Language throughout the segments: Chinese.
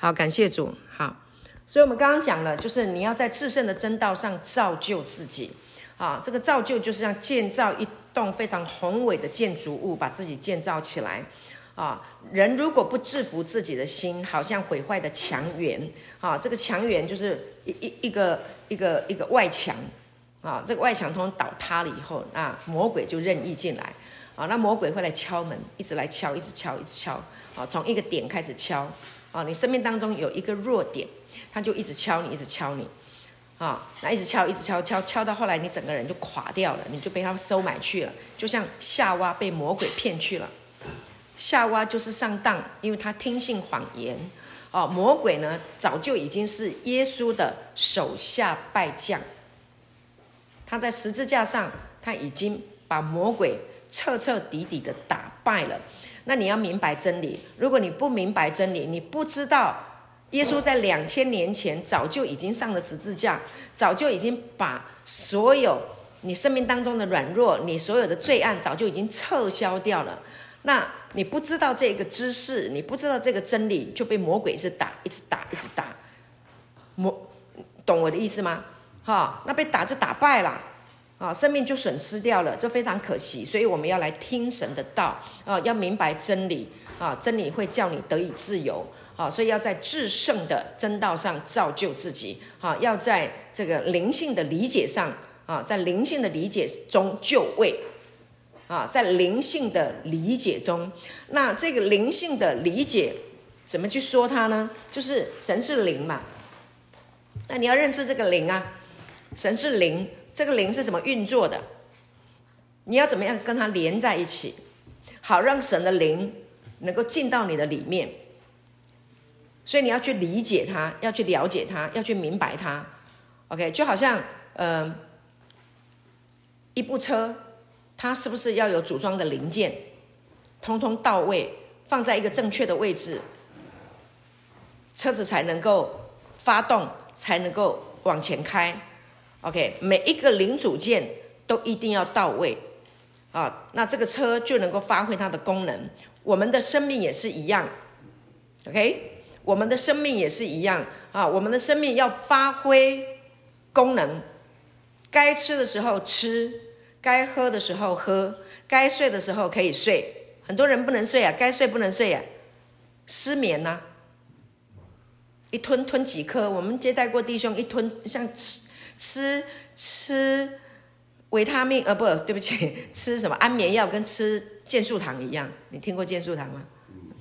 好，感谢主。好，所以我们刚刚讲了，就是你要在至圣的真道上造就自己。啊，这个造就就是像建造一栋非常宏伟的建筑物，把自己建造起来。啊，人如果不制服自己的心，好像毁坏的墙垣。啊，这个墙垣就是一一一个一个一个外墙。啊，这个外墙通通倒塌了以后，那魔鬼就任意进来。啊，那魔鬼会来敲门，一直来敲，一直敲，一直敲。啊，从一个点开始敲。啊，你生命当中有一个弱点，他就一直敲你，一直敲你。啊，那一直敲，一直敲，敲敲到后来，你整个人就垮掉了，你就被他收买去了，就像夏娃被魔鬼骗去了。夏娃就是上当，因为他听信谎言。哦，魔鬼呢，早就已经是耶稣的手下败将。他在十字架上，他已经把魔鬼彻彻底底的打败了。那你要明白真理，如果你不明白真理，你不知道耶稣在两千年前早就已经上了十字架，早就已经把所有你生命当中的软弱、你所有的罪案早就已经撤销掉了。那你不知道这个知识，你不知道这个真理，就被魔鬼一直打，一直打，一直打。魔，懂我的意思吗？哈，那被打就打败了，啊，生命就损失掉了，这非常可惜。所以我们要来听神的道，啊，要明白真理，啊，真理会叫你得以自由，啊，所以要在至圣的真道上造就自己，啊，要在这个灵性的理解上，啊，在灵性的理解中就位，啊，在灵性的理解中，那这个灵性的理解怎么去说它呢？就是神是灵嘛，那你要认识这个灵啊。神是灵，这个灵是怎么运作的？你要怎么样跟它连在一起，好让神的灵能够进到你的里面。所以你要去理解它，要去了解它，要去明白它。OK，就好像呃，一部车，它是不是要有组装的零件，通通到位，放在一个正确的位置，车子才能够发动，才能够往前开。OK，每一个零组件都一定要到位啊，那这个车就能够发挥它的功能。我们的生命也是一样，OK，我们的生命也是一样啊，我们的生命要发挥功能，该吃的时候吃，该喝的时候喝，该睡的时候可以睡。很多人不能睡啊，该睡不能睡啊，失眠呐、一吞吞几颗。我们接待过弟兄，一吞像吃。吃吃维他命，呃，不对不起，吃什么安眠药跟吃健素糖一样。你听过健素糖吗？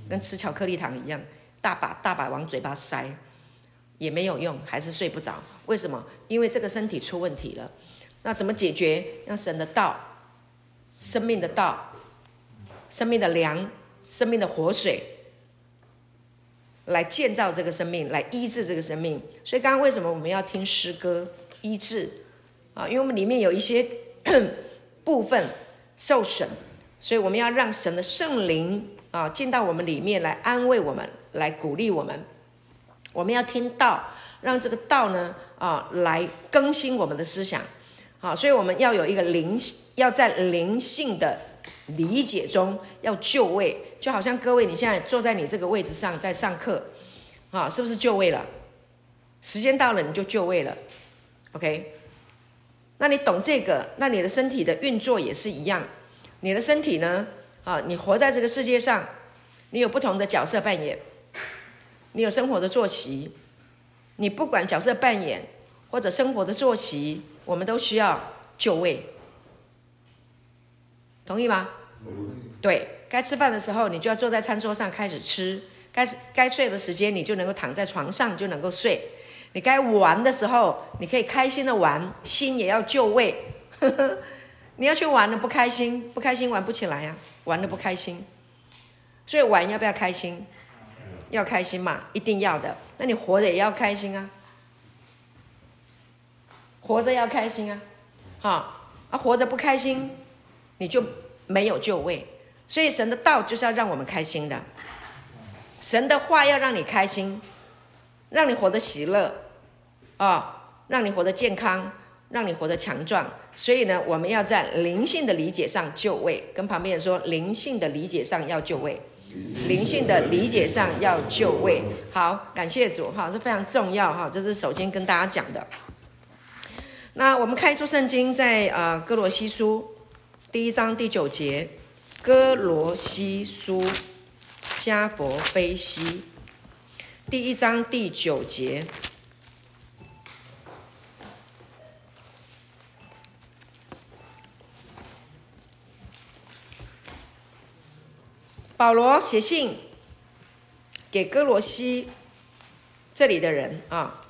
跟吃巧克力糖一样，大把大把往嘴巴塞，也没有用，还是睡不着。为什么？因为这个身体出问题了。那怎么解决？让神的道，生命的道，生命的粮，生命的活水，来建造这个生命，来医治这个生命。所以刚刚为什么我们要听诗歌？医治啊，因为我们里面有一些 部分受损，所以我们要让神的圣灵啊进到我们里面来安慰我们，来鼓励我们。我们要听道，让这个道呢啊来更新我们的思想。好，所以我们要有一个灵，要在灵性的理解中要就位，就好像各位你现在坐在你这个位置上在上课啊，是不是就位了？时间到了你就就位了。OK，那你懂这个，那你的身体的运作也是一样。你的身体呢？啊，你活在这个世界上，你有不同的角色扮演，你有生活的作息。你不管角色扮演或者生活的作息，我们都需要就位。同意吗？对，该吃饭的时候，你就要坐在餐桌上开始吃；该该睡的时间，你就能够躺在床上就能够睡。你该玩的时候，你可以开心的玩，心也要就位。你要去玩的不开心，不开心玩不起来呀、啊，玩的不开心。所以玩要不要开心？要开心嘛，一定要的。那你活着也要开心啊，活着要开心啊，哈啊，活着不开心，你就没有就位。所以神的道就是要让我们开心的，神的话要让你开心。让你活得喜乐，啊、哦，让你活得健康，让你活得强壮。所以呢，我们要在灵性的理解上就位，跟旁边人说，灵性的理解上要就位。灵性的理解上要就位。好，感谢主哈，这非常重要哈，这是首先跟大家讲的。那我们开出圣经在呃哥罗西书第一章第九节，哥罗西书加佛非西第一章第九节。保罗写信给歌罗西这里的人啊，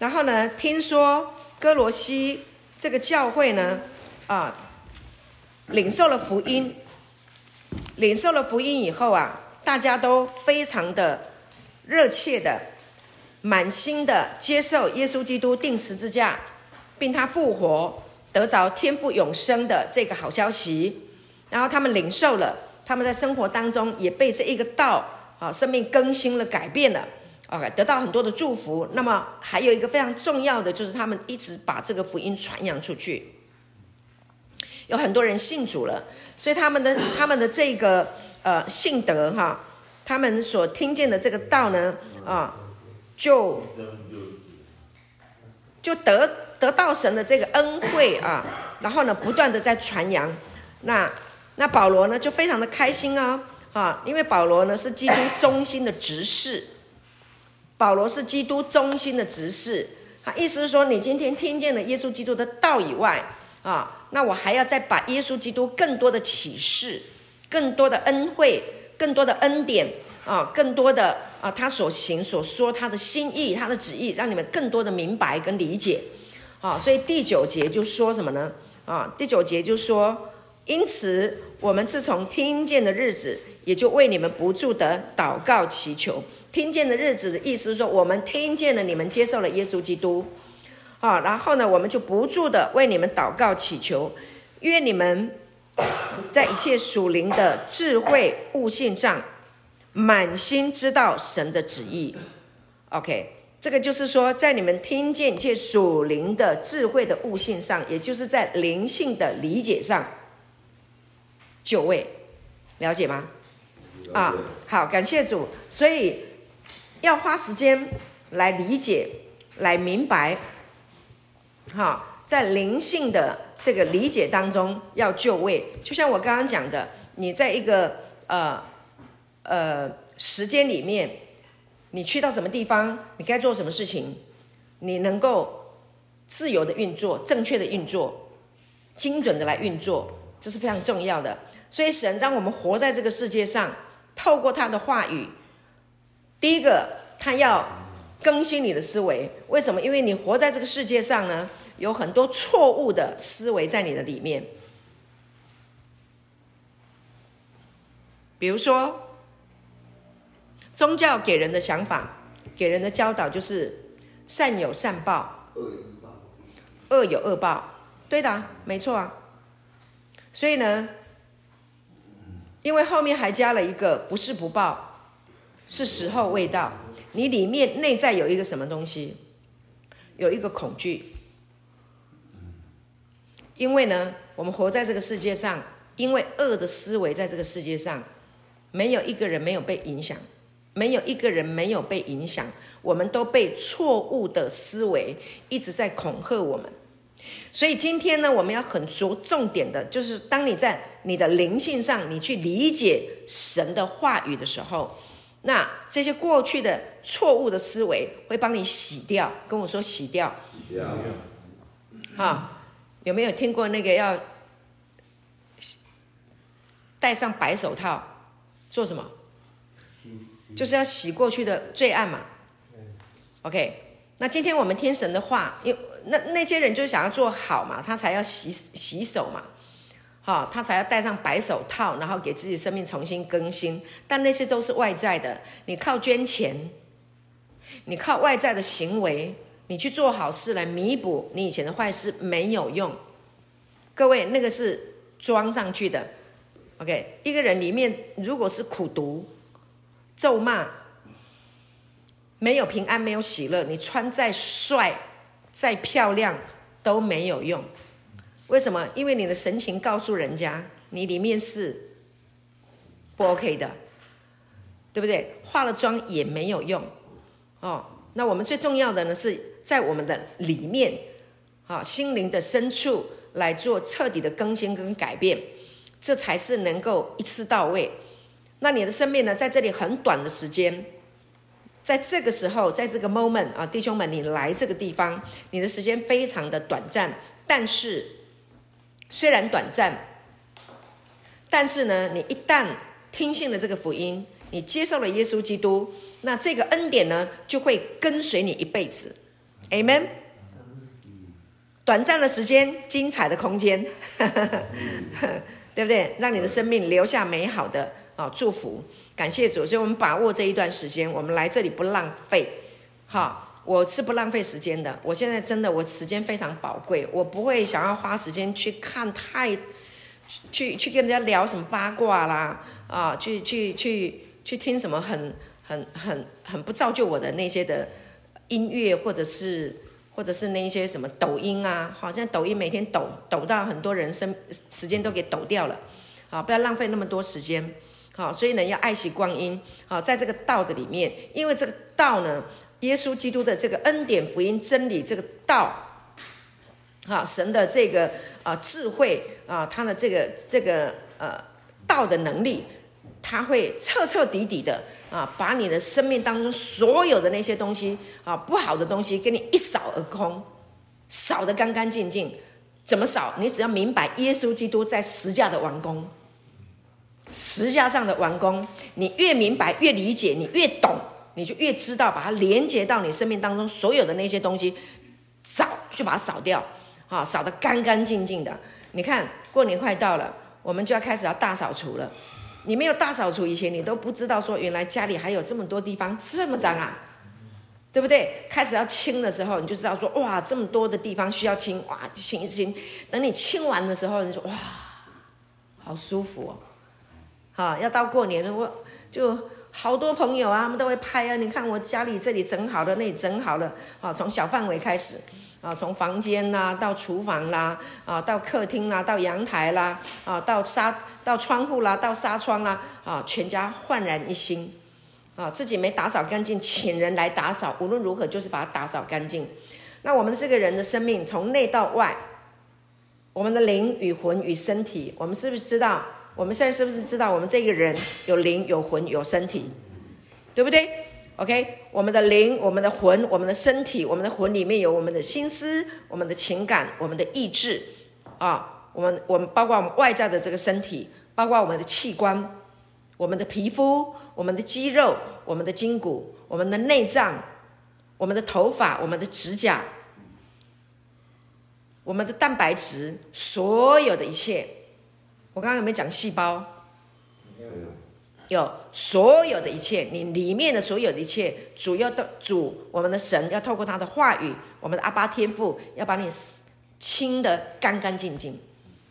然后呢，听说歌罗西这个教会呢，啊，领受了福音，领受了福音以后啊，大家都非常的热切的、满心的接受耶稣基督钉十字架，并他复活得着天赋永生的这个好消息，然后他们领受了。他们在生活当中也被这一个道啊，生命更新了、改变了，OK，得到很多的祝福。那么还有一个非常重要的，就是他们一直把这个福音传扬出去，有很多人信主了。所以他们的 他们的这个呃信德哈，他们所听见的这个道呢啊，就就得得到神的这个恩惠啊，然后呢不断的在传扬那。那保罗呢，就非常的开心啊啊，因为保罗呢是基督中心的执事，保罗是基督中心的执事，啊，意思是说，你今天听见了耶稣基督的道以外啊，那我还要再把耶稣基督更多的启示、更多的恩惠、更多的恩典啊，更多的啊，他所行所说他的心意、他的旨意，让你们更多的明白跟理解，啊，所以第九节就说什么呢？啊，第九节就说，因此。我们自从听见的日子，也就为你们不住的祷告祈求。听见的日子的意思是说，我们听见了你们接受了耶稣基督，啊，然后呢，我们就不住的为你们祷告祈求，愿你们在一切属灵的智慧悟性上，满心知道神的旨意。OK，这个就是说，在你们听见一切属灵的智慧的悟性上，也就是在灵性的理解上。就位，了解吗？啊，好，感谢主。所以要花时间来理解、来明白。好，在灵性的这个理解当中要就位。就像我刚刚讲的，你在一个呃呃时间里面，你去到什么地方，你该做什么事情，你能够自由的运作、正确的运作、精准的来运作，这是非常重要的。所以神让我们活在这个世界上，透过他的话语，第一个他要更新你的思维。为什么？因为你活在这个世界上呢，有很多错误的思维在你的里面。比如说，宗教给人的想法、给人的教导就是善有善报，恶有恶报。对的，没错啊。所以呢。因为后面还加了一个不是不报，是时候未到。你里面内在有一个什么东西？有一个恐惧。因为呢，我们活在这个世界上，因为恶的思维在这个世界上，没有一个人没有被影响，没有一个人没有被影响。我们都被错误的思维一直在恐吓我们。所以今天呢，我们要很着重点的，就是当你在你的灵性上，你去理解神的话语的时候，那这些过去的错误的思维会帮你洗掉。跟我说洗掉，洗掉。好，有没有听过那个要戴上白手套做什么？就是要洗过去的罪案嘛。OK，那今天我们听神的话，因那那些人就是想要做好嘛，他才要洗洗手嘛，好、哦，他才要戴上白手套，然后给自己生命重新更新。但那些都是外在的，你靠捐钱，你靠外在的行为，你去做好事来弥补你以前的坏事没有用。各位，那个是装上去的。OK，一个人里面如果是苦读、咒骂，没有平安，没有喜乐，你穿再帅。再漂亮都没有用，为什么？因为你的神情告诉人家，你里面是不 OK 的，对不对？化了妆也没有用哦。那我们最重要的呢，是在我们的里面啊，心灵的深处来做彻底的更新跟改变，这才是能够一次到位。那你的生命呢，在这里很短的时间，在这个时候，在这个 moment 啊，弟兄们，你来这个地方，你的时间非常的短暂，但是虽然短暂，但是呢，你一旦听信了这个福音，你接受了耶稣基督。那这个恩典呢，就会跟随你一辈子，Amen。短暂的时间，精彩的空间，对不对？让你的生命留下美好的啊祝福。感谢主，所以我们把握这一段时间，我们来这里不浪费。哈，我是不浪费时间的。我现在真的，我时间非常宝贵，我不会想要花时间去看太，去去跟人家聊什么八卦啦，啊，去去去去听什么很。很很很不造就我的那些的音乐，或者是或者是那一些什么抖音啊，好像抖音每天抖抖到很多人生时间都给抖掉了，啊，不要浪费那么多时间，好，所以呢要爱惜光阴，好，在这个道的里面，因为这个道呢，耶稣基督的这个恩典福音真理这个道，好，神的这个啊智慧啊，他的这个这个呃道的能力，他会彻彻底底的。啊，把你的生命当中所有的那些东西啊，不好的东西，给你一扫而空，扫得干干净净。怎么扫？你只要明白耶稣基督在十架的完工，十架上的完工，你越明白越理解，你越懂，你就越知道把它连接到你生命当中所有的那些东西，扫就把它扫掉，啊，扫得干干净净的。你看，过年快到了，我们就要开始要大扫除了。你没有大扫除以前，你都不知道说原来家里还有这么多地方这么脏啊，对不对？开始要清的时候，你就知道说哇，这么多的地方需要清，哇，清一清。等你清完的时候，你说哇，好舒服哦。啊，要到过年了，我就好多朋友啊，他们都会拍啊。你看我家里这里整好了，那里整好了，啊，从小范围开始。啊，从房间啦，到厨房啦，啊，到客厅啦，到阳台啦，啊，到纱到窗户啦，到纱窗啦，啊，全家焕然一新，啊，自己没打扫干净，请人来打扫，无论如何就是把它打扫干净。那我们这个人的生命从内到外，我们的灵与魂与身体，我们是不是知道？我们现在是不是知道我们这个人有灵有魂有身体，对不对？OK，我们的灵、我们的魂、我们的身体，我们的魂里面有我们的心思、我们的情感、我们的意志，啊，我们我们包括我们外在的这个身体，包括我们的器官、我们的皮肤、我们的肌肉、我们的筋骨、我们的内脏、我们的头发、我们的指甲、我们的蛋白质，所有的一切，我刚刚有没有讲细胞？有所有的一切，你里面的所有的一切，主要的主，我们的神要透过他的话语，我们的阿巴天父要把你清得干干净净，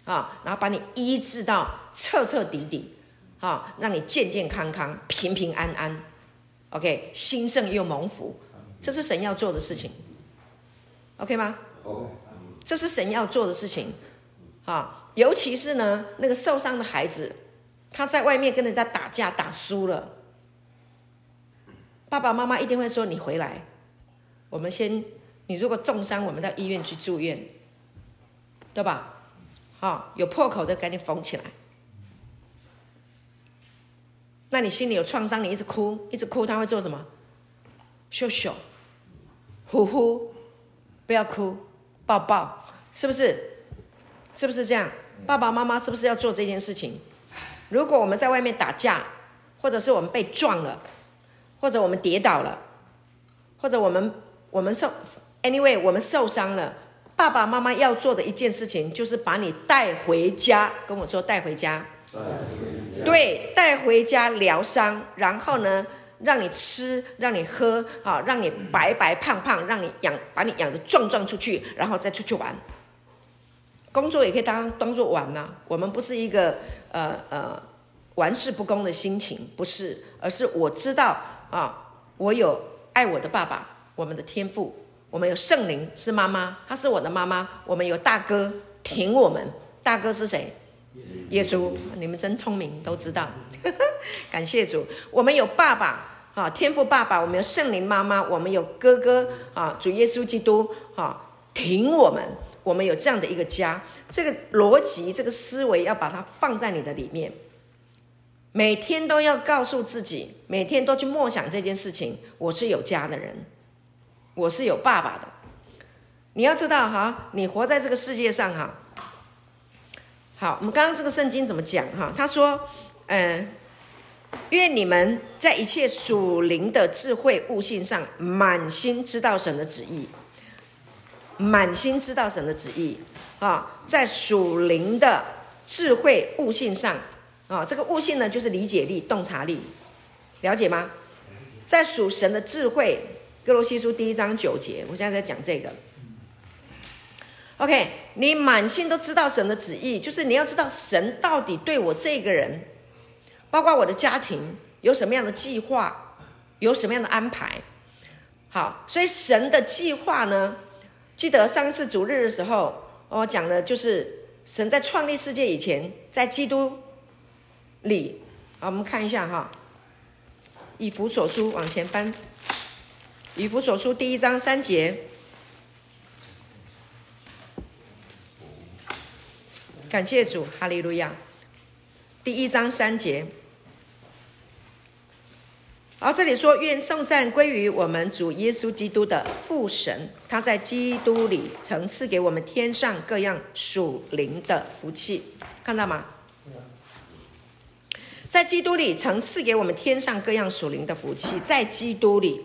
啊，然后把你医治到彻彻底底，啊，让你健健康康、平平安安，OK，兴盛又蒙福，这是神要做的事情，OK 吗？OK，这是神要做的事情，啊，尤其是呢，那个受伤的孩子。他在外面跟人家打架打输了，爸爸妈妈一定会说：“你回来，我们先，你如果重伤，我们到医院去住院，对吧？好，有破口的赶紧缝起来。那你心里有创伤，你一直哭，一直哭，他会做什么？秀秀，呼呼，不要哭，抱抱，是不是？是不是这样？爸爸妈妈是不是要做这件事情？”如果我们在外面打架，或者是我们被撞了，或者我们跌倒了，或者我们我们受，anyway，我们受伤了，爸爸妈妈要做的一件事情就是把你带回家，跟我说带回家，对，带回家疗伤，然后呢，让你吃，让你喝，啊，让你白白胖胖，让你养，把你养得壮壮出去，然后再出去玩。工作也可以当当做玩呐、我们不是一个。呃呃，玩世不恭的心情不是，而是我知道啊，我有爱我的爸爸，我们的天赋，我们有圣灵是妈妈，她是我的妈妈，我们有大哥挺我们，大哥是谁？耶稣，你们真聪明，都知道。感谢主，我们有爸爸啊，天父爸爸，我们有圣灵妈妈，我们有哥哥啊，主耶稣基督啊，挺我们，我们有这样的一个家。这个逻辑，这个思维，要把它放在你的里面，每天都要告诉自己，每天都去默想这件事情。我是有家的人，我是有爸爸的。你要知道哈，你活在这个世界上哈。好，我们刚刚这个圣经怎么讲哈？他说，嗯，愿你们在一切属灵的智慧悟性上，满心知道神的旨意，满心知道神的旨意啊，在属灵的智慧悟性上啊，这个悟性呢，就是理解力、洞察力，了解吗？在属神的智慧，哥罗西书第一章九节，我现在在讲这个。OK，你满心都知道神的旨意，就是你要知道神到底对我这个人，包括我的家庭，有什么样的计划，有什么样的安排。好，所以神的计划呢，记得上次主日的时候，我讲的就是神在创立世界以前，在基督里。好，我们看一下哈，以弗所书往前翻，以弗所书第一章三节。感谢主，哈利路亚。第一章三节，而这里说：“愿颂赞归于我们主耶稣基督的父神，他在基督里曾赐给我们天上各样属灵的福气。”看到吗？在基督里曾赐给我们天上各样属灵的福气，在基督里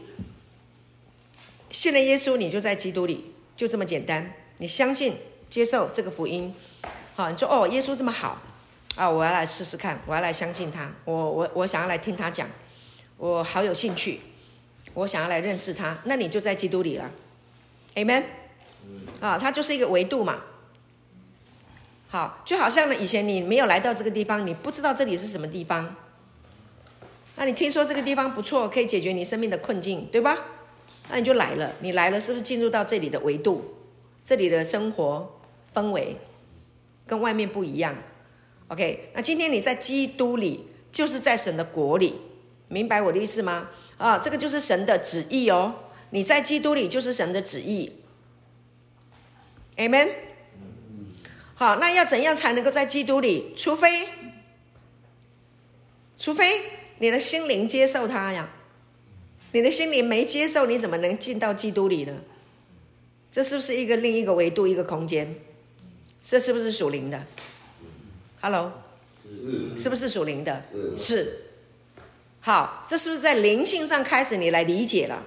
信了耶稣，你就在基督里，就这么简单。你相信、接受这个福音。好，你说哦，耶稣这么好啊，我要来试试看，我要来相信他，我我我想要来听他讲，我好有兴趣，我想要来认识他，那你就在基督里了，Amen，啊，他就是一个维度嘛。好，就好像呢，以前你没有来到这个地方，你不知道这里是什么地方，那你听说这个地方不错，可以解决你生命的困境，对吧？那你就来了，你来了是不是进入到这里的维度，这里的生活氛围？跟外面不一样，OK？那今天你在基督里，就是在神的国里，明白我的意思吗？啊，这个就是神的旨意哦。你在基督里就是神的旨意，Amen。好，那要怎样才能够在基督里？除非，除非你的心灵接受他呀。你的心灵没接受，你怎么能进到基督里呢？这是不是一个另一个维度，一个空间？这是不是属灵的？Hello，是不是属灵的？是。好，这是不是在灵性上开始你来理解了？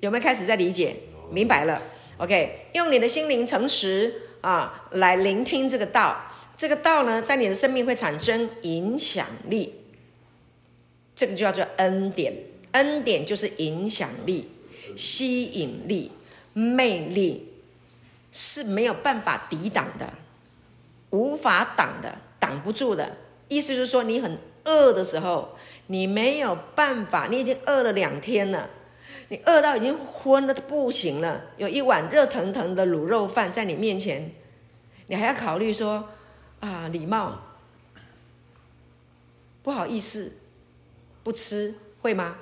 有没有开始在理解？明白了。OK，用你的心灵诚实啊来聆听这个道，这个道呢，在你的生命会产生影响力。这个就叫做恩典，恩典就是影响力、吸引力、魅力。是没有办法抵挡的，无法挡的，挡不住的。意思就是说，你很饿的时候，你没有办法，你已经饿了两天了，你饿到已经昏的，不行了。有一碗热腾腾的卤肉饭在你面前，你还要考虑说啊，礼貌，不好意思，不吃，会吗？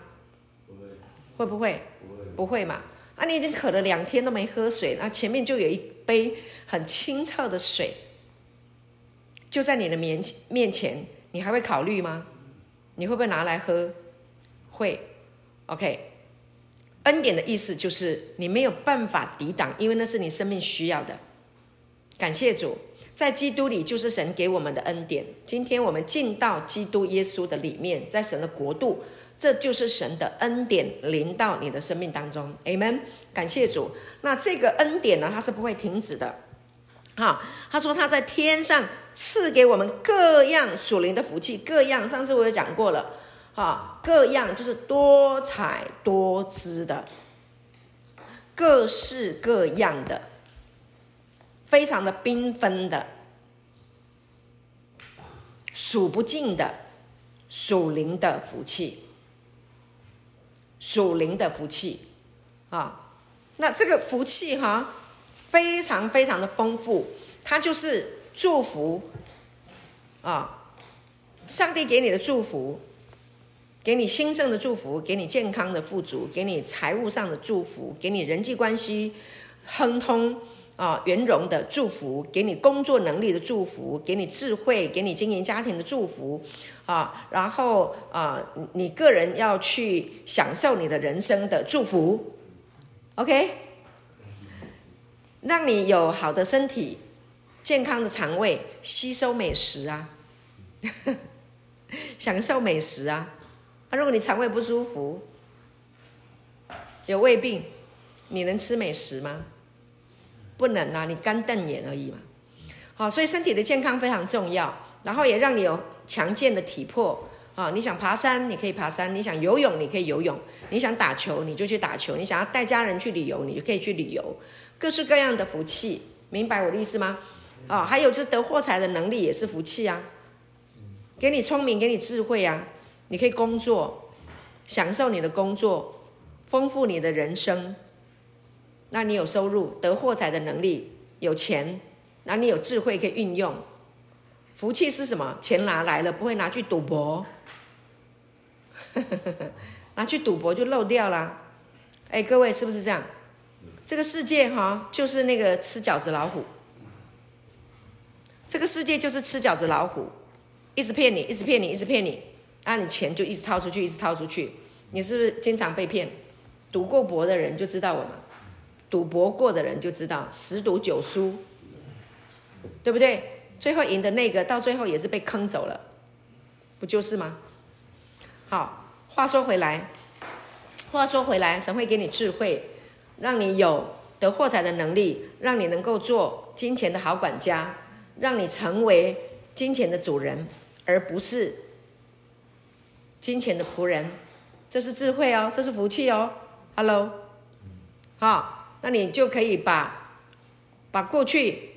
不会，会不会？不会，不会嘛。啊，你已经渴了两天都没喝水，那前面就有一杯很清澈的水，就在你的面面前，你还会考虑吗？你会不会拿来喝？会，OK。恩典的意思就是你没有办法抵挡，因为那是你生命需要的。感谢主，在基督里就是神给我们的恩典。今天我们进到基督耶稣的里面，在神的国度。这就是神的恩典临到你的生命当中，Amen。感谢主。那这个恩典呢，它是不会停止的。哈，他说他在天上赐给我们各样属灵的福气，各样。上次我也讲过了，哈，各样就是多彩多姿的，各式各样的，非常的缤纷的，数不尽的属灵的福气。属灵的福气，啊，那这个福气哈，非常非常的丰富，它就是祝福啊，上帝给你的祝福，给你兴盛的祝福，给你健康的富足，给你财务上的祝福，给你人际关系亨通啊圆融的祝福，给你工作能力的祝福，给你智慧，给你经营家庭的祝福啊，然后啊，你个人要去享受你的人生的祝福，OK，让你有好的身体。健康的肠胃吸收美食啊，享受美食啊。那如果你肠胃不舒服，有胃病，你能吃美食吗？不能啊，你干瞪眼而已嘛。好，所以身体的健康非常重要，然后也让你有强健的体魄啊。你想爬山，你可以爬山；你想游泳，你可以游泳；你想打球，你就去打球；你想要带家人去旅游，你就可以去旅游。各式各样的福气，明白我的意思吗？啊、哦，还有就是得货财的能力也是福气啊，给你聪明，给你智慧啊，你可以工作，享受你的工作，丰富你的人生。那你有收入，得货财的能力，有钱，那你有智慧可以运用。福气是什么？钱拿来了，不会拿去赌博，拿去赌博就漏掉了。哎，各位是不是这样？这个世界哈，就是那个吃饺子老虎。这个世界就是吃饺子老虎，一直骗你，一直骗你，一直骗你，那你钱就一直掏出去，一直掏出去。你是不是经常被骗？赌过博的人就知道我们，赌博过的人就知道十赌九输，对不对？最后赢的那个到最后也是被坑走了，不就是吗？好，话说回来，话说回来，神会给你智慧，让你有得货财的能力，让你能够做金钱的好管家。让你成为金钱的主人，而不是金钱的仆人，这是智慧哦，这是福气哦。Hello，好，那你就可以把把过去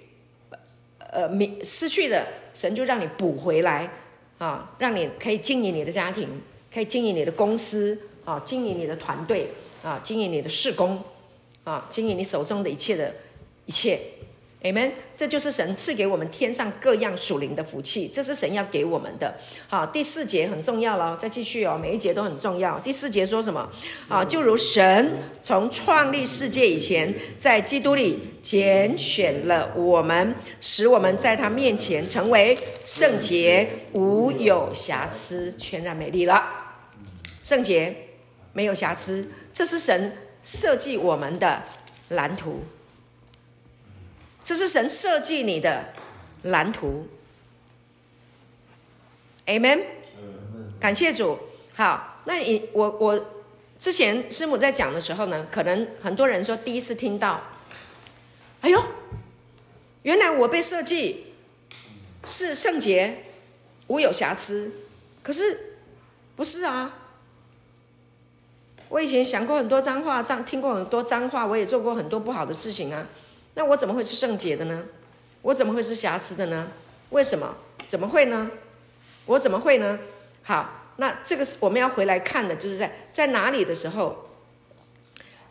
呃失去的神就让你补回来啊，让你可以经营你的家庭，可以经营你的公司啊，经营你的团队啊，经营你的事工啊，经营你手中的一切的一切。Amen，这就是神赐给我们天上各样属灵的福气，这是神要给我们的。好，第四节很重要了，再继续哦，每一节都很重要。第四节说什么？啊，就如神从创立世界以前，在基督里拣选了我们，使我们在他面前成为圣洁，无有瑕疵，全然美丽了。圣洁，没有瑕疵，这是神设计我们的蓝图。这是神设计你的蓝图，Amen。感谢主。好，那你我我之前师母在讲的时候呢，可能很多人说第一次听到，哎呦，原来我被设计是圣洁，无有瑕疵。可是不是啊？我以前想过很多脏话，脏听过很多脏话，我也做过很多不好的事情啊。那我怎么会是圣洁的呢？我怎么会是瑕疵的呢？为什么？怎么会呢？我怎么会呢？好，那这个是我们要回来看的，就是在在哪里的时候，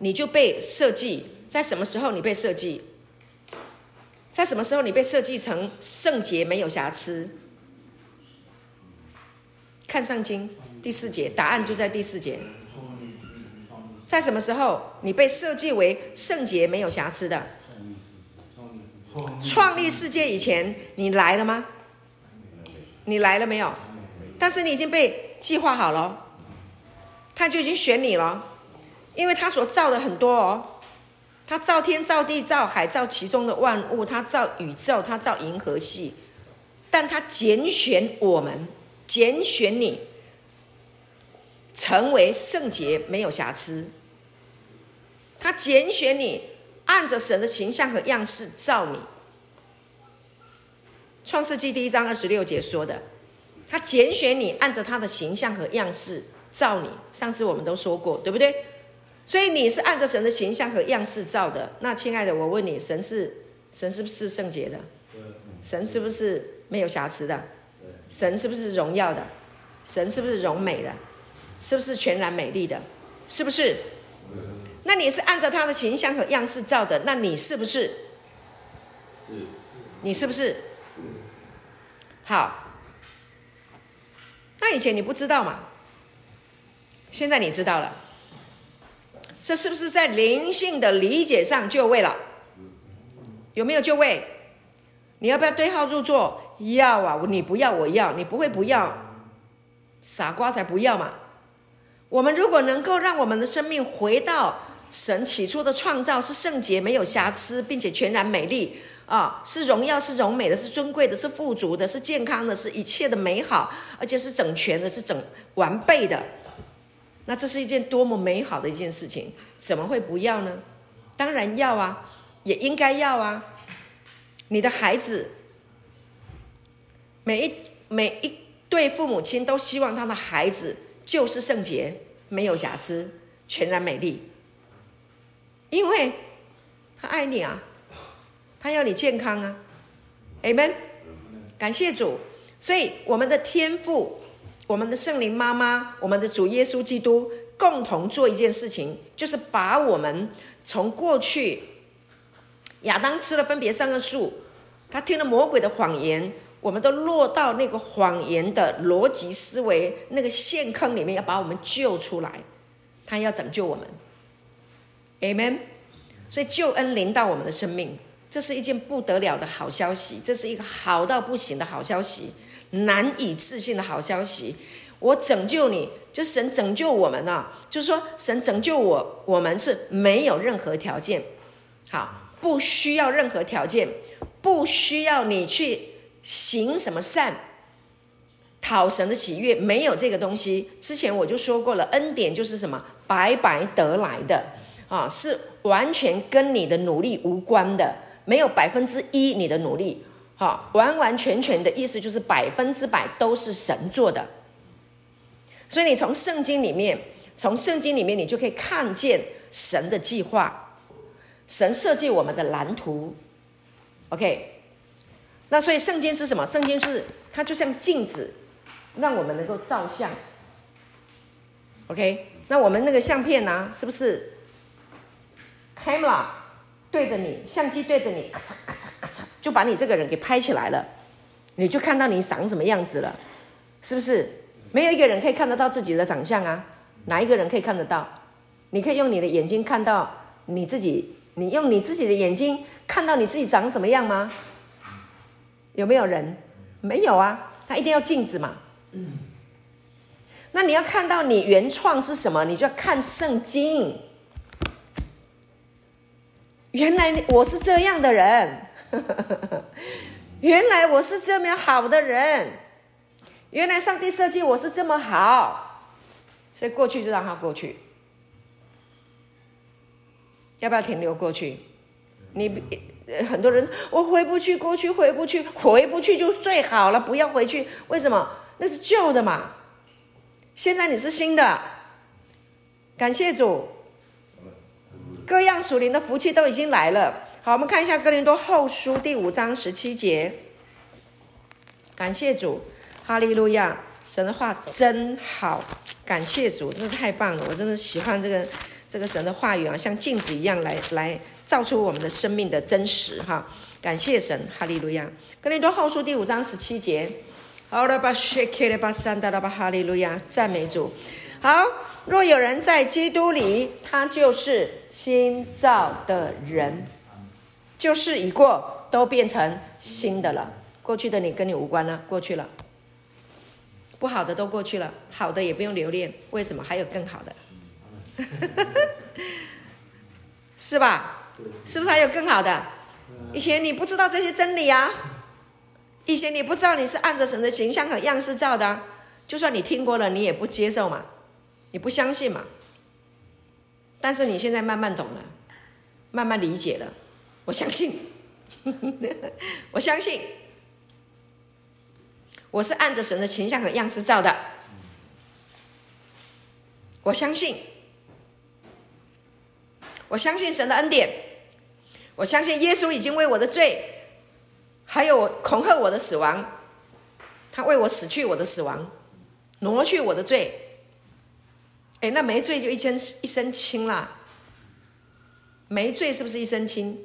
你就被设计，在什么时候你被设计？在什么时候你被设计成圣洁没有瑕疵？看上经第四节，答案就在第四节。在什么时候你被设计为圣洁没有瑕疵的？创立世界以前，你来了吗？你来了没有？但是你已经被计划好了，他就已经选你了，因为他所造的很多哦，他造天造地造海造其中的万物，他造宇宙，他造银河系，但他拣选我们，拣选你，成为圣洁，没有瑕疵。他拣选你。按着神的形象和样式造你，《创世纪》第一章二十六节说的，他拣选你，按着他的形象和样式造你。上次我们都说过，对不对？所以你是按着神的形象和样式造的。那亲爱的，我问你，神是神是不是圣洁的？神是不是没有瑕疵的？神是不是荣耀的？神是不是荣美的？是不是全然美丽的？是不是？你是按照他的形象和样式造的，那你是不是？你是不是？好，那以前你不知道嘛？现在你知道了，这是不是在灵性的理解上就位了？有没有就位？你要不要对号入座？要啊！你不要，我要。你不会不要，傻瓜才不要嘛！我们如果能够让我们的生命回到神起初的创造，是圣洁、没有瑕疵，并且全然美丽啊，是荣耀、是荣美的，是尊贵的，是富足的，是健康的，是一切的美好，而且是整全的，是整完备的。那这是一件多么美好的一件事情，怎么会不要呢？当然要啊，也应该要啊。你的孩子，每一每一对父母亲都希望他的孩子就是圣洁，没有瑕疵，全然美丽，因为他爱你啊，他要你健康啊，Amen，感谢主。所以我们的天父。我们的圣灵妈妈，我们的主耶稣基督共同做一件事情，就是把我们从过去亚当吃了分别善恶树，他听了魔鬼的谎言，我们都落到那个谎言的逻辑思维那个陷坑里面，要把我们救出来，他要拯救我们，Amen。所以救恩临到我们的生命，这是一件不得了的好消息，这是一个好到不行的好消息。难以置信的好消息！我拯救你，就神拯救我们啊！就是说，神拯救我，我们是没有任何条件，好，不需要任何条件，不需要你去行什么善，讨神的喜悦，没有这个东西。之前我就说过了，恩典就是什么，白白得来的啊，是完全跟你的努力无关的，没有百分之一你的努力。好，完完全全的意思就是百分之百都是神做的，所以你从圣经里面，从圣经里面你就可以看见神的计划，神设计我们的蓝图。OK，那所以圣经是什么？圣经是它就像镜子，让我们能够照相。OK，那我们那个相片呢、是不是 camera 对着你，相机对着你，咔嚓咔嚓咔嚓。就把你这个人给拍起来了，你就看到你长什么样子了，是不是？没有一个人可以看得到自己的长相啊，哪一个人可以看得到？你可以用你的眼睛看到你自己，你用你自己的眼睛看到你自己长什么样吗？有没有人？没有啊，他一定要镜子嘛。那你要看到你原创是什么，你就要看圣经。原来我是这样的人。原来我是这么好的人，原来上帝设计我是这么好，所以过去就让它过去。要不要停留过去？你很多人，我回不去，过去回不去，回不去就最好了，不要回去。为什么？那是旧的嘛。现在你是新的，感谢主，各样属灵的福气都已经来了。好，我们看一下《哥林多后书》第五章十七节。感谢主，哈利路亚！神的话真好，感谢主，真的太棒了！我真的喜欢这个这个神的话语啊，像镜子一样来来照出我们的生命的真实哈！感谢神，哈利路亚！《哥林多后书》第五章十七节。好了吧，shake 了吧，三大了吧，哈利路亚！赞美主。好，若有人在基督里，他就是新造的人。旧事已过，都变成新的了。过去的你跟你无关了，过去了。不好的都过去了，好的也不用留恋。为什么？还有更好的，是吧？是不是还有更好的？以前你不知道这些真理啊，以前你不知道你是按着神的形象和样式造的，就算你听过了，你也不接受嘛，你不相信嘛。但是你现在慢慢懂了，慢慢理解了。我相信，我相信，我是按着神的形象和样式造的。我相信，我相信神的恩典，我相信耶稣已经为我的罪，还有恐吓我的死亡，他为我死去我的死亡，挪去我的罪。哎，那没罪就一身一身轻啦，没罪是不是一身轻？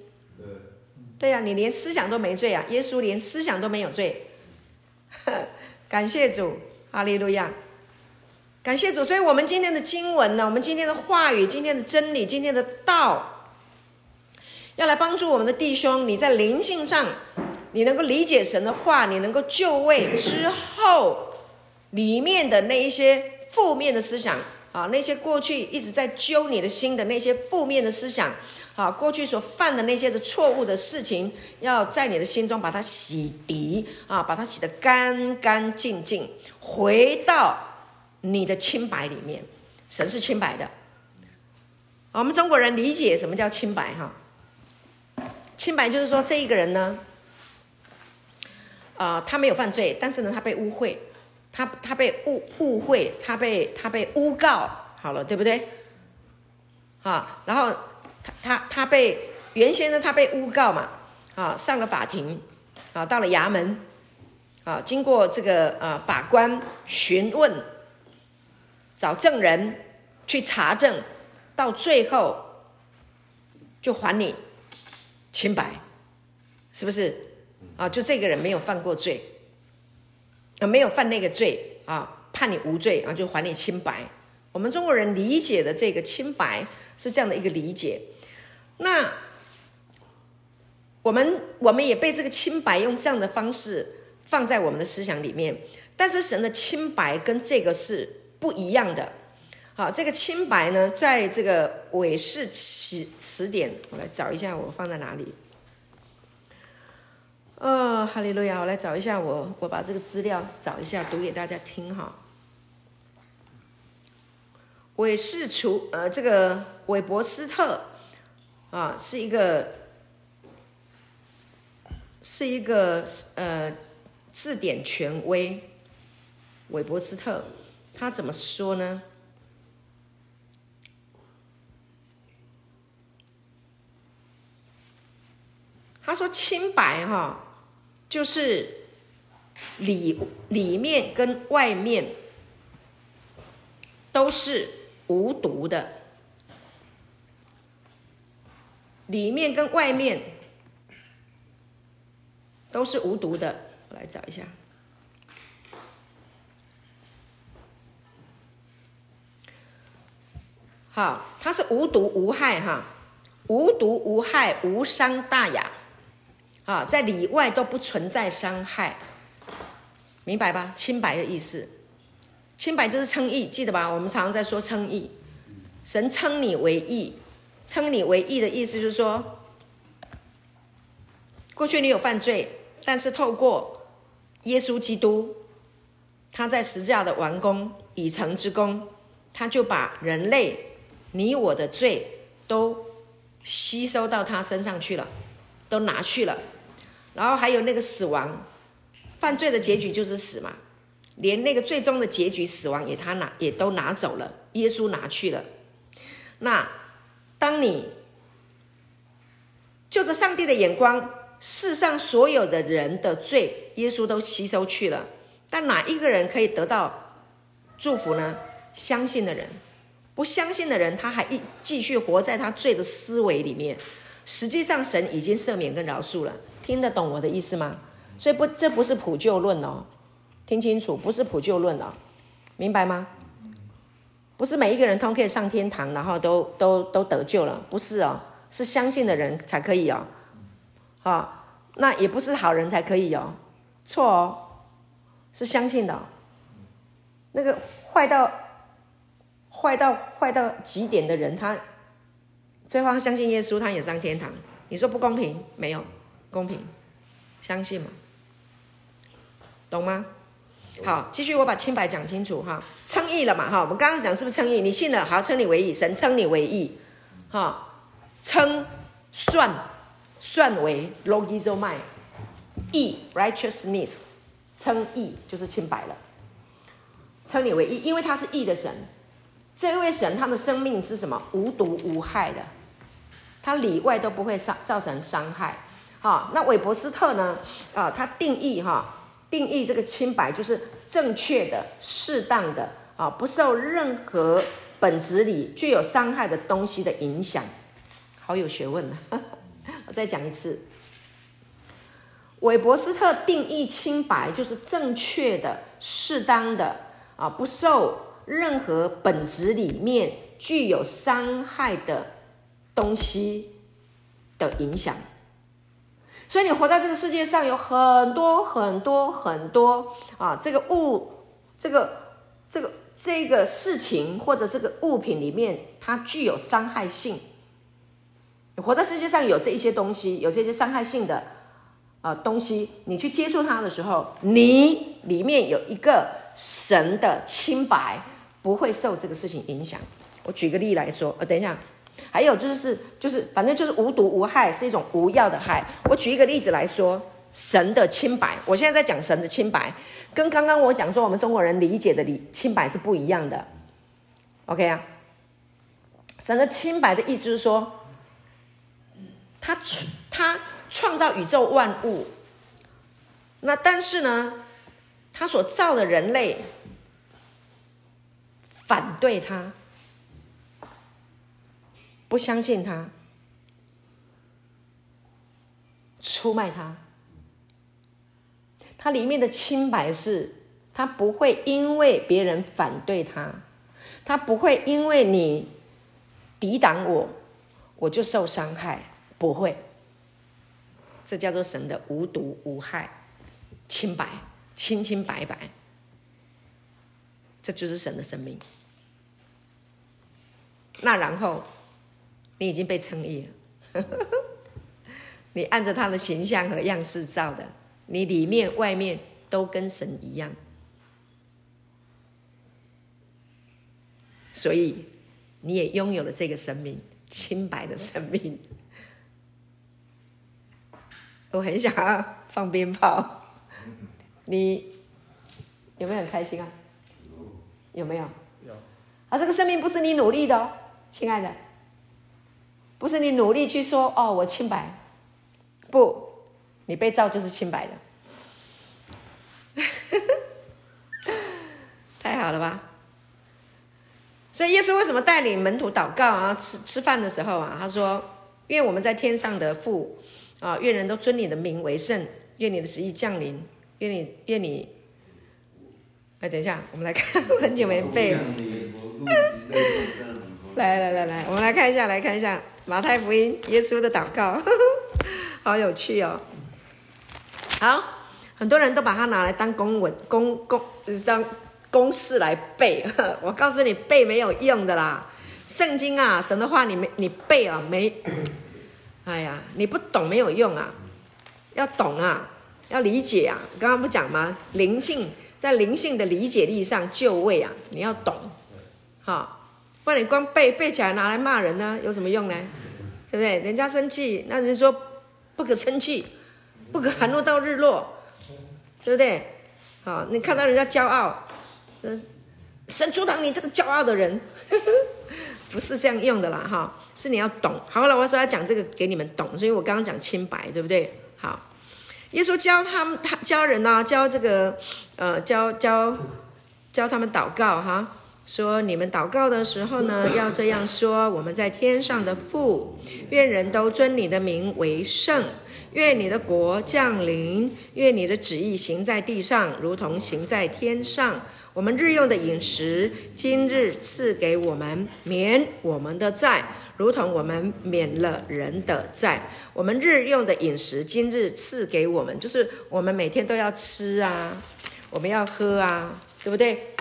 对呀、啊，你连思想都没罪啊！耶稣连思想都没有罪，感谢主，哈利路亚，感谢主。所以，我们今天的经文呢，我们今天的话语，今天的真理，今天的道，要来帮助我们的弟兄，你在灵性上，你能够理解神的话，你能够就位之后，里面的那一些负面的思想啊，那些过去一直在揪你的心的那些负面的思想。好，过去所犯的那些的错误的事情，要在你的心中把它洗涤啊，把它洗得干干净净，回到你的清白里面。神是清白的。我们中国人理解什么叫清白哈？清白就是说这一个人呢，啊、他没有犯罪，但是呢，他被污秽，他他被误误会，他被他被诬告，好了，对不对？啊，然后。他他他被原先呢，他被诬告嘛，啊，上了法庭，啊，到了衙门，啊，经过这个啊法官询问，找证人去查证，到最后就还你清白，是不是？啊，就这个人没有犯过罪，啊，没有犯那个罪啊，判你无罪啊，就还你清白。我们中国人理解的这个清白是这样的一个理解。那我们我们也被这个清白用这样的方式放在我们的思想里面，但是神的清白跟这个是不一样的。好，这个清白呢，在这个韦氏词词典，我来找一下，我放在哪里？哦，哈利路亚！我来找一下我，我把这个资料找一下，读给大家听哈。韦氏除呃，这个韦伯斯特。啊，是一个，是一个呃字典权威，韦伯斯特，他怎么说呢？他说：“清白哈，就是里里面跟外面都是无毒的。”里面跟外面都是无毒的，我来找一下。好，它是无毒无害哈，无毒无害，无伤大雅。啊，在里外都不存在伤害，明白吧？清白的意思，清白就是称义，记得吧？我们常常在说称义，神称你为义。称你为义的意思就是说，过去你有犯罪，但是透过耶稣基督，他在十字架的完工已成之功，他就把人类你我的罪都吸收到他身上去了，都拿去了。然后还有那个死亡，犯罪的结局就是死嘛，连那个最终的结局死亡也他拿也都拿走了，耶稣拿去了。那。当你就着上帝的眼光，世上所有的人的罪，耶稣都吸收去了。但哪一个人可以得到祝福呢？相信的人，不相信的人，他还一继续活在他罪的思维里面。实际上，神已经赦免跟饶恕了。听得懂我的意思吗？所以不，这不是普救论哦，听清楚，不是普救论哦，明白吗？不是每一个人都可以上天堂，然后都都都得救了，不是哦，是相信的人才可以哦，好，那也不是好人才可以哦，错哦，是相信的哦，那个坏到坏到坏到极点的人，他最后相信耶稣，他也上天堂，你说不公平？没有公平，相信吗？懂吗？好，继续我把清白讲清楚哈，称义了嘛哈，我们刚刚讲是不是称义？你信了，好，称你为义，神称你为义，哈，称算算为 logizomai，义 righteousness，称义就是清白了，称你为义，因为他是义的神，这位神他的生命是什么？无毒无害的，他里外都不会伤造成伤害，好，那韦伯斯特呢？啊，他定义哈。定义这个清白就是正确的、适当的啊，不受任何本质里具有伤害的东西的影响，好有学问呢。我再讲一次，韦伯斯特定义清白就是正确的、适当的啊，不受任何本质里面具有伤害的东西的影响。所以你活在这个世界上，有很多很多很多啊，这个物，这个这个这个事情或者这个物品里面，它具有伤害性。活在世界上有这一些东西，有这些伤害性的啊东西，你去接触它的时候，你里面有一个神的清白，不会受这个事情影响。我举个例来说，呃，等一下。还有就是，就是反正就是无毒无害，是一种无药的害。我举一个例子来说，神的清白。我现在在讲神的清白，跟刚刚我讲说我们中国人理解的理清白是不一样的。OK 啊，神的清白的意思是说，他他创造宇宙万物，那但是呢，他所造的人类反对他。不相信他，出卖他。他里面的清白是，他不会因为别人反对他，他不会因为你抵挡我，我就受伤害，不会。这叫做神的无毒无害，清白，清清白白。这就是神的生命。那然后。你已经被称义了，你按着他的形象和样式造的，你里面外面都跟神一样，所以你也拥有了这个生命，清白的生命。我很想要放鞭炮，你有没有很开心啊？有没有？有。啊，这个生命不是你努力的哦，亲爱的。不是你努力去说哦，我清白，不，你被造就是清白的，太好了吧？所以耶稣为什么带领门徒祷告啊？吃吃饭的时候啊，他说：“愿我们在天上的父啊，愿人都尊你的名为圣，愿你的旨意降临，愿你愿你……哎，等一下，我们来看，很久没背了。来来来来，我们来看一下，来看一下。”马太福音，耶稣的祷告，好有趣哦。好，很多人都把它拿来当公文、公公当公式来背。我告诉你，背没有用的啦。圣经啊，神的话，你没你背啊，没。哎呀，你不懂没有用啊，要懂啊，要理解啊。刚刚不讲吗？灵性在灵性的理解力上就位啊，你要懂，好。不然你光背背起来拿来骂人呢，有什么用呢？对不对？人家生气，那人说不可生气，不可含怒到日落，对不对？好，你看到人家骄傲，嗯，神阻挡你这个骄傲的人，不是这样用的啦，哈，是你要懂。好了，我说要讲这个给你们懂，所以我刚刚讲清白，对不对？好，耶稣教他们，他教人呢，教这个，呃，教教教他们祷告，哈。说你们祷告的时候呢，要这样说：我们在天上的父，愿人都尊你的名为圣，愿你的国降临，愿你的旨意行在地上，如同行在天上。我们日用的饮食，今日赐给我们，免我们的债，如同我们免了人的债。我们日用的饮食，今日赐给我们，就是我们每天都要吃啊，我们要喝啊，对不对？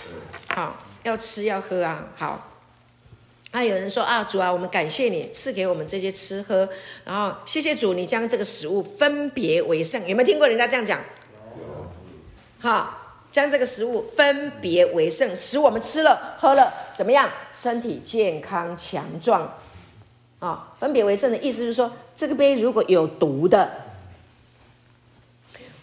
好。要吃要喝啊，好。那、有人说啊，主啊，我们感谢你赐给我们这些吃喝，然后谢谢主，你将这个食物分别为圣。有没有听过人家这样讲？好，将这个食物分别为圣，使我们吃了喝了怎么样？身体健康强壮。啊，分别为圣的意思是说，这个杯如果有毒的，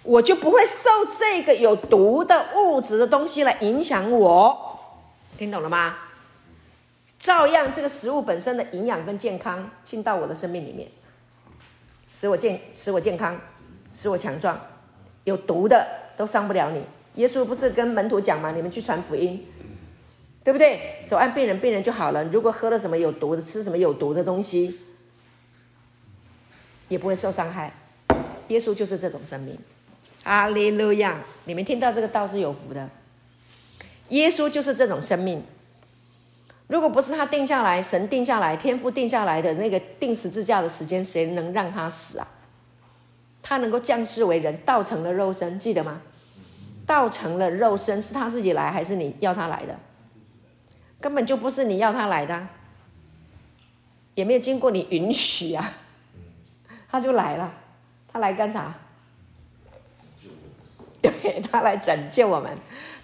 我就不会受这个有毒的物质的东西来影响我。听懂了吗？照样，这个食物本身的营养跟健康进到我的生命里面，使我健，使我健康，使我强壮。有毒的都伤不了你。耶稣不是跟门徒讲吗？你们去传福音，对不对？手按病人，病人就好了。如果喝了什么有毒的，吃什么有毒的东西，也不会受伤害。耶稣就是这种生命。阿利路亚！你们听到这个道是有福的。耶稣就是这种生命。如果不是他定下来，神定下来，天父定下来的那个定十字架的时间，谁能让他死啊？他能够降世为人，道成了肉身，记得吗？道成了肉身，是他自己来，还是你要他来的？根本就不是你要他来的，也没有经过你允许啊，他就来了。他来干啥？对，他来拯救我们。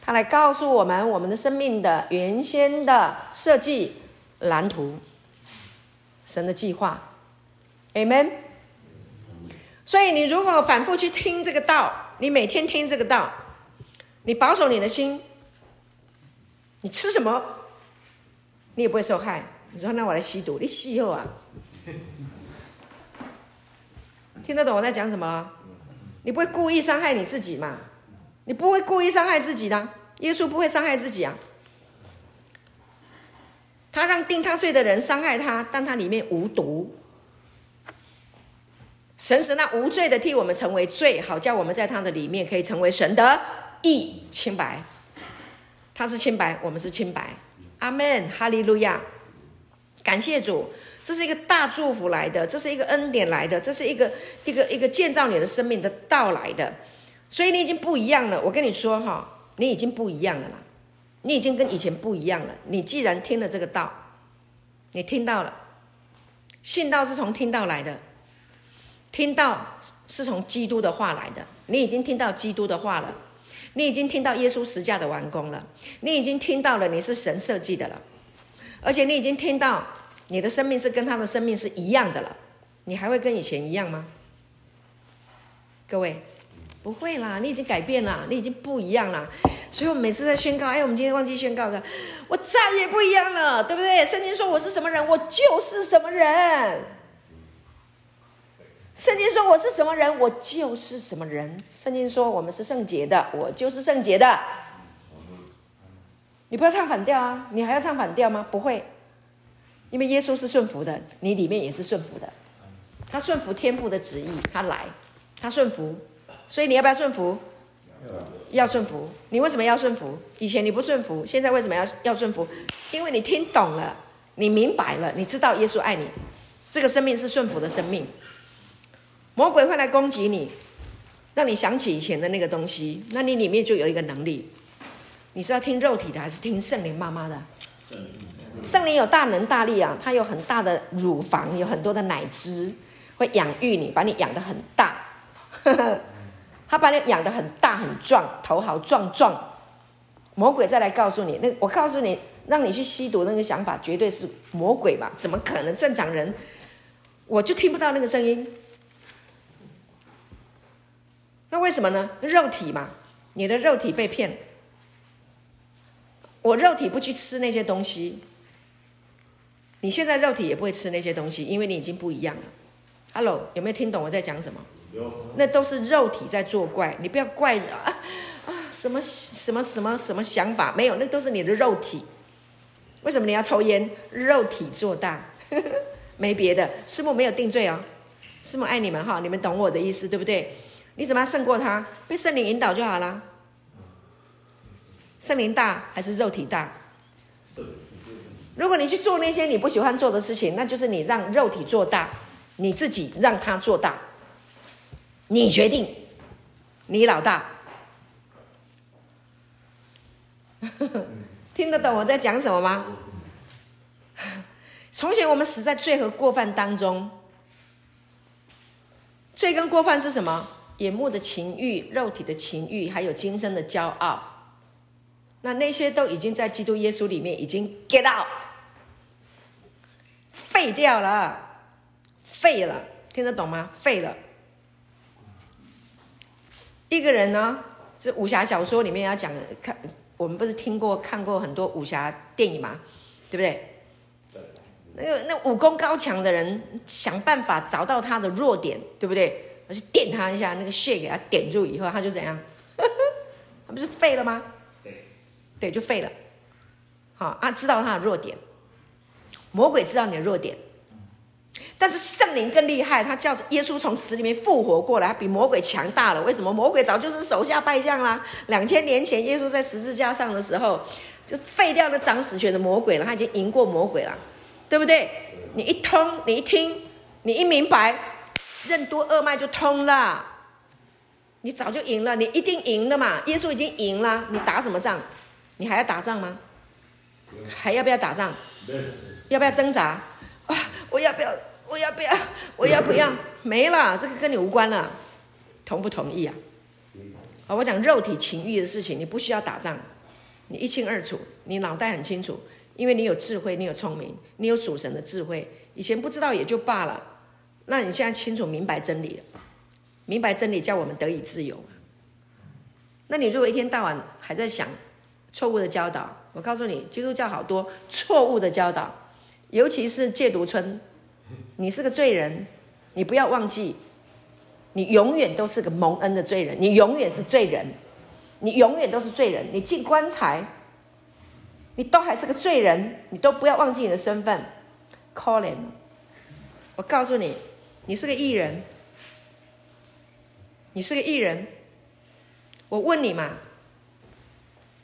他来告诉我们我们的生命的原先的设计蓝图，神的计划，Amen。所以你如果反复去听这个道，你每天听这个道，你保守你的心，你吃什么，你也不会受害。你说那我来吸毒，你吸以后啊？听得懂我在讲什么？你不会故意伤害你自己嘛？你不会故意伤害自己的，耶稣不会伤害自己啊。他让定他罪的人伤害他，但他里面无毒。神使那无罪的替我们成为罪，好叫我们在他的里面可以成为神的义清白。他是清白，我们是清白。阿门，哈利路亚，感谢主。这是一个大祝福来的，这是一个恩典来的，这是一个一个一个建造你的生命的到来的。所以你已经不一样了，我跟你说哈，你已经不一样了啦，你已经跟以前不一样了。你既然听了这个道，你听到了，信道是从听到来的，听到是从基督的话来的。你已经听到基督的话了，你已经听到耶稣十架的完工了，你已经听到了你是神设计的了，而且你已经听到你的生命是跟他的生命是一样的了，你还会跟以前一样吗？各位？不会啦，你已经改变了，你已经不一样了。所以我们每次在宣告，哎，我们今天忘记宣告的，我再也不一样了，对不对？圣经说我是什么人，我就是什么人。圣经说我是什么人，我就是什么人。圣经说我们是圣洁的，我就是圣洁的。你不要唱反调啊！你还要唱反调吗？不会，因为耶稣是顺服的，你里面也是顺服的。他顺服天父的旨意，他来，他顺服。所以你要不要顺服？要顺服。你为什么要顺服？以前你不顺服，现在为什么要要顺服？因为你听懂了，你明白了，你知道耶稣爱你，这个生命是顺服的生命。魔鬼会来攻击你，让你想起以前的那个东西，那你里面就有一个能力，你是要听肉体的，还是听圣灵妈妈的？圣灵有大能大力啊，它有很大的乳房，有很多的奶汁，会养育你，把你养得很大。他把你养得很大很壮，头好壮壮。魔鬼再来告诉你，那我告诉你，让你去吸毒那个想法绝对是魔鬼嘛？怎么可能？正常人我就听不到那个声音。那为什么呢？肉体嘛，你的肉体被骗。我肉体不去吃那些东西，你现在肉体也不会吃那些东西，因为你已经不一样了。Hello，有没有听懂我在讲什么？那都是肉体在作怪，你不要怪啊啊！什么什么什么什么想法没有？那都是你的肉体。为什么你要抽烟？肉体做大，没别的。师母没有定罪哦，师母爱你们哈，你们懂我的意思对不对？你怎么样胜过他？被圣灵引导就好了。圣灵大还是肉体大？如果你去做那些你不喜欢做的事情，那就是你让肉体做大，你自己让他做大。你决定，你老大，听得懂我在讲什么吗？从前我们死在罪和过犯当中，罪跟过犯是什么？眼目的情欲、肉体的情欲，还有今生的骄傲。那那些都已经在基督耶稣里面已经 get out，废掉了，废了，听得懂吗？废了。一个人呢，是武侠小说里面要讲看，我们不是听过看过很多武侠电影吗？对不对？那个那武功高强的人，想办法找到他的弱点，对不对？而去点他一下，那个穴给他点住以后，他就怎样？他不是废了吗？对，对，就废了。好啊，知道他的弱点，魔鬼知道你的弱点，但是圣灵更厉害，他叫耶稣从死里面复活过来，他比魔鬼强大了。为什么？魔鬼早就是手下败将啦。两千年前，耶稣在十字架上的时候，就废掉了掌死权的魔鬼了，他已经赢过魔鬼了，对不对？你一通，你一听，你一明白，任督二脉就通了，你早就赢了，你一定赢的嘛。耶稣已经赢了，你打什么仗？你还要打仗吗？还要不要打仗？要不要挣扎？啊，我要不要？我要不要？我要不要？没了，这个跟你无关了，同不同意啊？啊，我讲肉体情欲的事情，你不需要打仗，你一清二楚，你脑袋很清楚，因为你有智慧，你有聪明，你有属神的智慧。以前不知道也就罢了，那你现在清楚明白真理了，明白真理叫我们得以自由。那你如果一天到晚还在想错误的教导，我告诉你，基督教好多错误的教导，尤其是戒毒村。你是个罪人，你不要忘记，你永远都是个蒙恩的罪人，你永远是罪人，你永远都是罪人。你进棺材，你都还是个罪人，你都不要忘记你的身份。Colin，我告诉你，你是个艺人，你是个艺人。我问你嘛，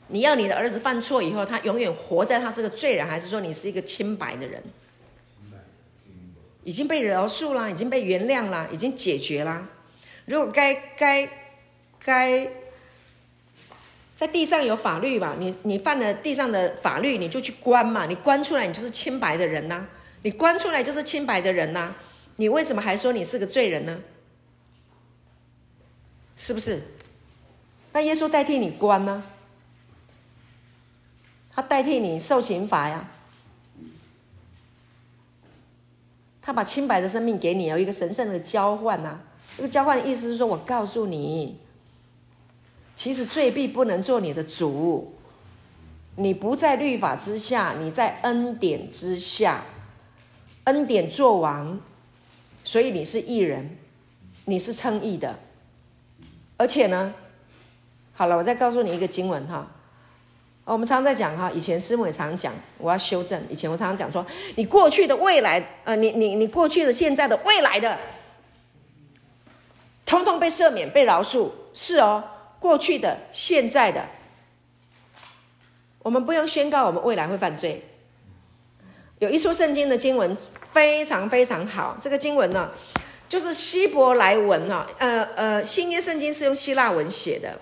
你要你的儿子犯错以后，他永远活在他是个罪人，还是说你是一个清白的人？已经被饶恕了，已经被原谅了，已经解决了。如果该该该在地上有法律吧，你你犯了地上的法律，你就去关嘛，你关出来，你就是清白的人呐。你关出来就是清白的人呐。你为什么还说你是个罪人呢？是不是？那耶稣代替你关呢？他代替你受刑罚呀。他把清白的生命给你，有一个神圣的交换呐、啊。这个交换的意思是说，我告诉你，其实罪必不能做你的主。你不在律法之下，你在恩典之下，恩典做王，所以你是义人，你是称义的。而且呢，好了，我再告诉你一个经文哈。我们常常在讲哈，以前师母也常常讲，我要修正。以前我常常讲说，你过去的、未来，呃，你你你过去的、现在的、未来的，通通被赦免、被饶恕，是哦，过去的、现在的，我们不用宣告我们未来会犯罪。有一处圣经的经文非常非常好，这个经文呢，就是希伯来文哈，呃呃，新约圣经是用希腊文写的。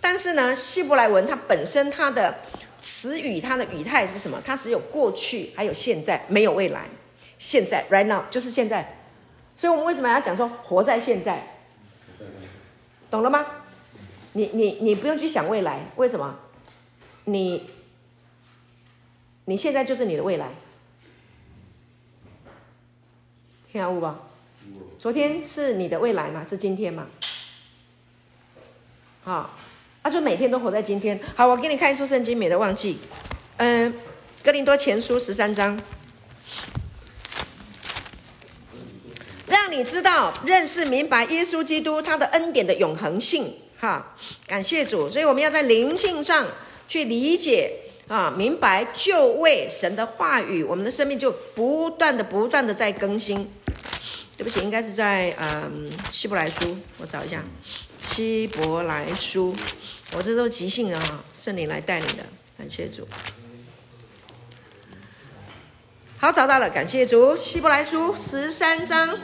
但是呢，希伯来文它本身它的词语、它的语态是什么？它只有过去，还有现在，没有未来。现在，right now，就是现在。所以我们为什么要讲说活在现在？懂了吗？你你你不用去想未来，为什么？你你现在就是你的未来。听下悟吧。昨天是你的未来吗？是今天吗？好。他说每天都活在今天。好，我给你看一出圣经，免得忘记。嗯，哥林多前书十三章，让你知道、认识、明白耶稣基督他的恩典的永恒性。哈，感谢主。所以我们要在灵性上去理解啊，明白就为神的话语，我们的生命就不断的、不断的在更新。对不起，应该是在嗯希伯来书，我找一下希伯来书。我这都即兴的哈，圣灵来带领的，感谢主。好，找到了，感谢主。希伯来书十三章，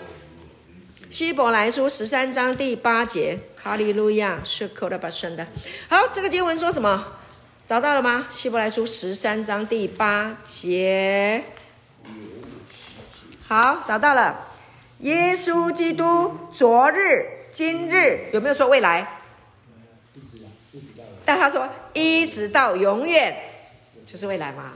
希伯来书十三章第八节，哈利路亚，是口的把神的。好，这个经文说什么？找到了吗？希伯来书十三章第八节。好，找到了。耶稣基督，昨日、今日，有没有说未来？但他说一直到永远，就是未来嘛。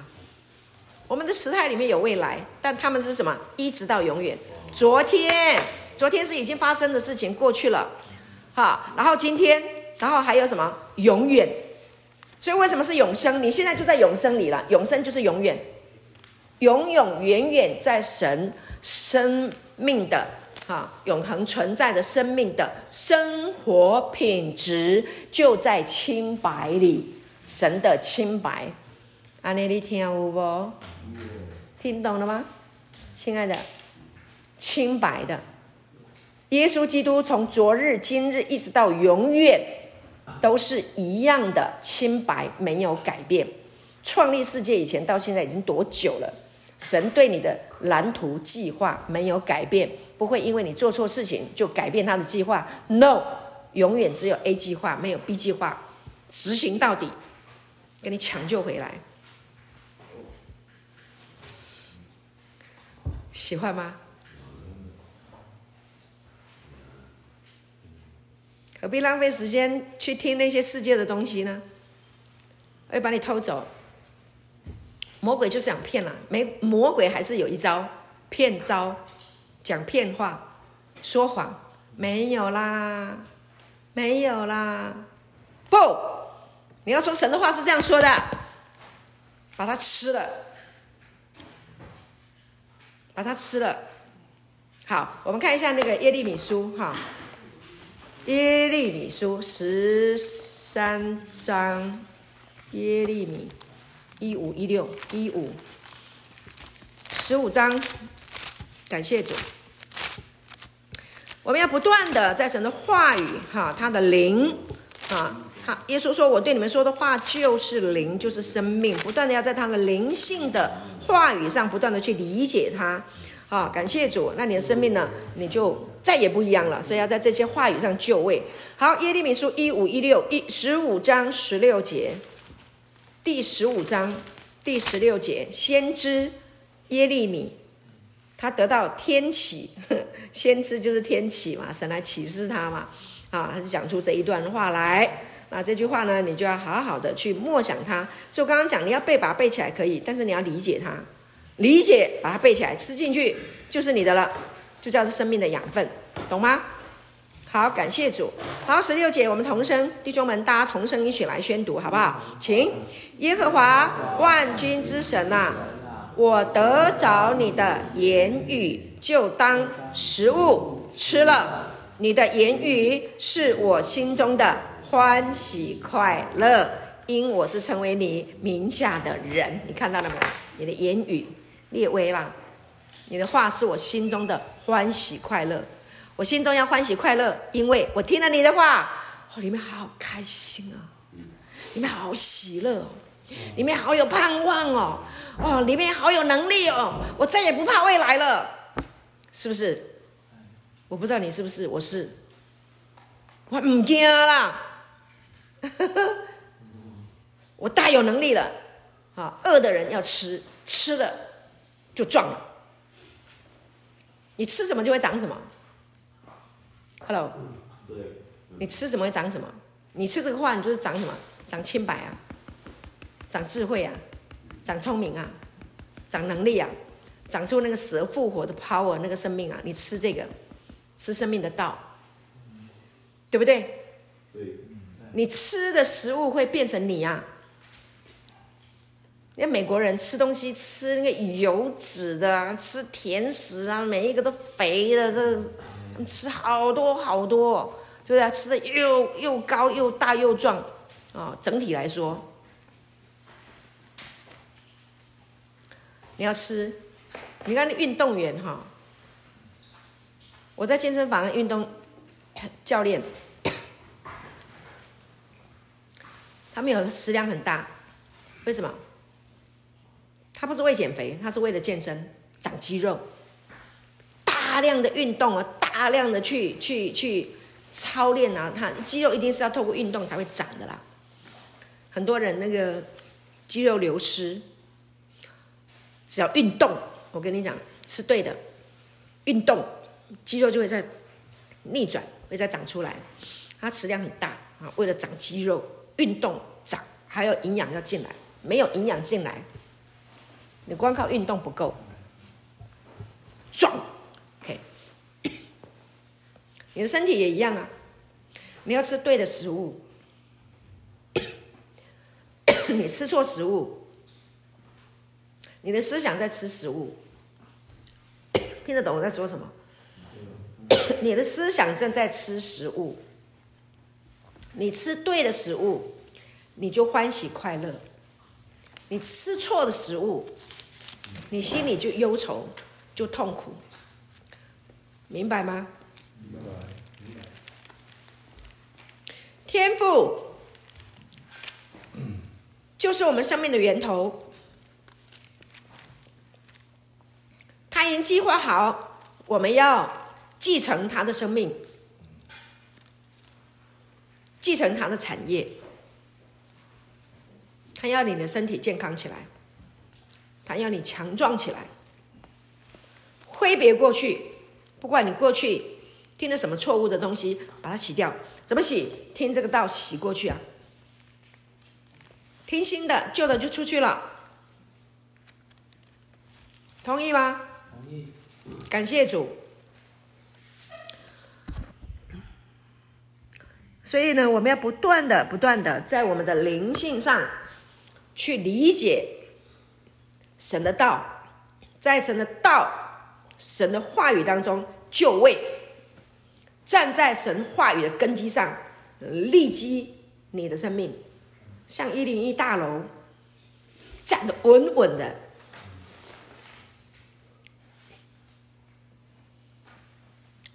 我们的时态里面有未来，但他们是什么？一直到永远。昨天，昨天是已经发生的事情，过去了，哈。然后今天，然后还有什么？永远。所以为什么是永生？你现在就在永生里了。永生就是永远，永永远远在神生命的。啊，永恒存在的生命的生活品质就在清白里，神的清白。阿尼，你听有无？听懂了吗？亲爱的，清白的。耶稣基督从昨日、今日一直到永远，都是一样的清白，没有改变。创立世界以前到现在已经多久了？神对你的蓝图计划没有改变，不会因为你做错事情就改变他的计划。No，永远只有 A 计划，没有 B 计划，执行到底，给你抢救回来。喜欢吗？何必浪费时间去听那些世界的东西呢？会把你偷走。魔鬼就是想骗了，没魔鬼还是有一招骗招，讲骗话，说谎，没有啦，没有啦。不，你要说神的话是这样说的，把它吃了，把它吃了。好，我们看一下那个耶利米书哈。耶利米书十三章，耶利米一五一六一五十五章，感谢主。我们要不断的在神的话语哈，他的灵啊，他耶稣说：“我对你们说的话就是灵，就是生命。”不断的要在他的灵性的话语上不断的去理解他。啊，感谢主，那你的生命呢？你就再也不一样了。所以要在这些话语上就位。好，耶利米书一五一六一十五章十六节，第十五章第十六节，先知耶利米，他得到天启，先知就是天启嘛，神来启示他嘛，啊，他就讲出这一段话来。那这句话呢，你就要好好的去默想它。所以我刚刚讲，你要背，把它背起来可以，但是你要理解它。理解，把它背起来，吃进去就是你的了，就叫做生命的养分，懂吗？好，感谢主。好，十六节，我们同声，弟兄们，大家同声一起来宣读，好不好？请，耶和华万军之神呐，我得着你的言语，就当食物吃了。你的言语是我心中的欢喜快乐，因我是成为你名下的人。你看到了没有？你的言语。列位啦，你的话是我心中的欢喜快乐，我心中要欢喜快乐，因为我听了你的话，哦，里面好开心啊，里面好喜乐哦，里面好有盼望哦，哦，里面好有能力哦，我再也不怕未来了，是不是？我不知道你是不是，我是，我唔惊啦，我大有能力了，啊，饿的人要吃，吃了。就壮了。你吃什么就会长什么。Hello，你吃什么会长什么？你吃这个话，你就是长什么？长清白啊，长智慧啊，长聪明啊，长能力啊，长出那个死而复活的 power，那个生命啊。你吃这个，吃生命的道，对不对？你吃的食物会变成你啊。那美国人吃东西吃那个油脂的，啊吃甜食啊，每一个都肥的，这吃好多好多，对不对？吃的又又高又大又壮啊，整体来说，你要吃，你看那运动员哈，我在健身房运动教练，他们有食量很大，为什么？他不是为减肥，他是为了健身、长肌肉，大量的运动啊，大量的去去去操练啊，他肌肉一定是要透过运动才会长的啦。很多人那个肌肉流失，只要运动，我跟你讲，是对的，运动肌肉就会在逆转，会再长出来。它食量很大啊，为了长肌肉，运动长，还有营养要进来，没有营养进来。你光靠运动不够，壮你的身体也一样啊，你要吃对的食物，你吃错食物，你的思想在吃食物，听得懂我在说什么？你的思想正在吃食物，你吃对的食物，你就欢喜快乐；你吃错的食物。你心里就忧愁，就痛苦，明白吗？天赋就是我们生命的源头，他已经计划好，我们要继承他的生命，继承他的产业。他要你的身体健康起来，他要你强壮起来，挥别过去，不管你过去听了什么错误的东西，把它洗掉。怎么洗？听这个道洗过去啊！听新的，旧的就出去了。同意吗？同意。感谢主。所以呢，我们要不断的、不断的在我们的灵性上。去理解神的道，在神的道、神的话语当中就位，站在神话语的根基上，立基你的生命，像一零一大楼站得稳稳的。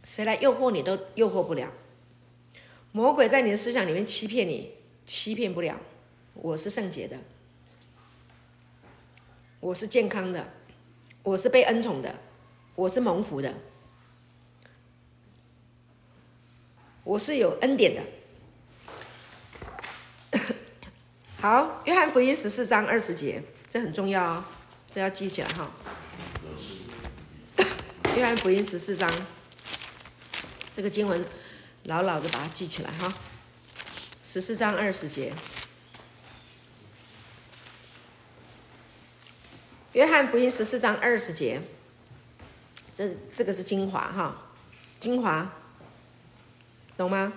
谁来诱惑你都诱惑不了，魔鬼在你的思想里面欺骗你，欺骗不了。我是圣洁的。我是健康的，我是被恩宠的，我是蒙福的，我是有恩典的。好，约翰福音十四章二十节，这很重要哦，这要记起来哈。约翰福音十四章，这个经文牢牢的把它记起来哈。十四章二十节。约翰福音十四章二十节，这这个是精华哈，精华，懂吗？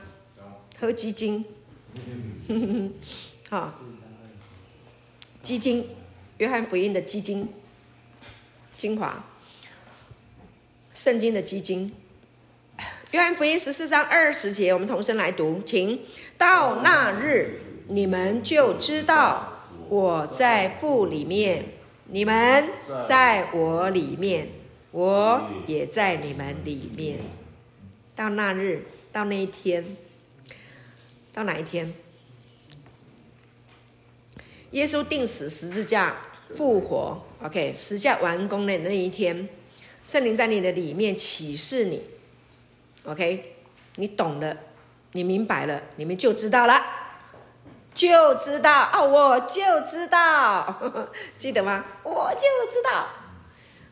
喝鸡精，好，鸡精，约翰福音的鸡精，精华，圣经的鸡精。约翰福音十四章二十节，我们同声来读，请到那日，你们就知道我在父里面。你们在我里面，我也在你们里面。到那日，到那一天，到哪一天？耶稣钉死十字架复活，OK，十字架完工的那一天，圣灵在你的里面启示你，OK，你懂了，你明白了，你们就知道了。就知道哦，我就知道，记得吗？我就知道，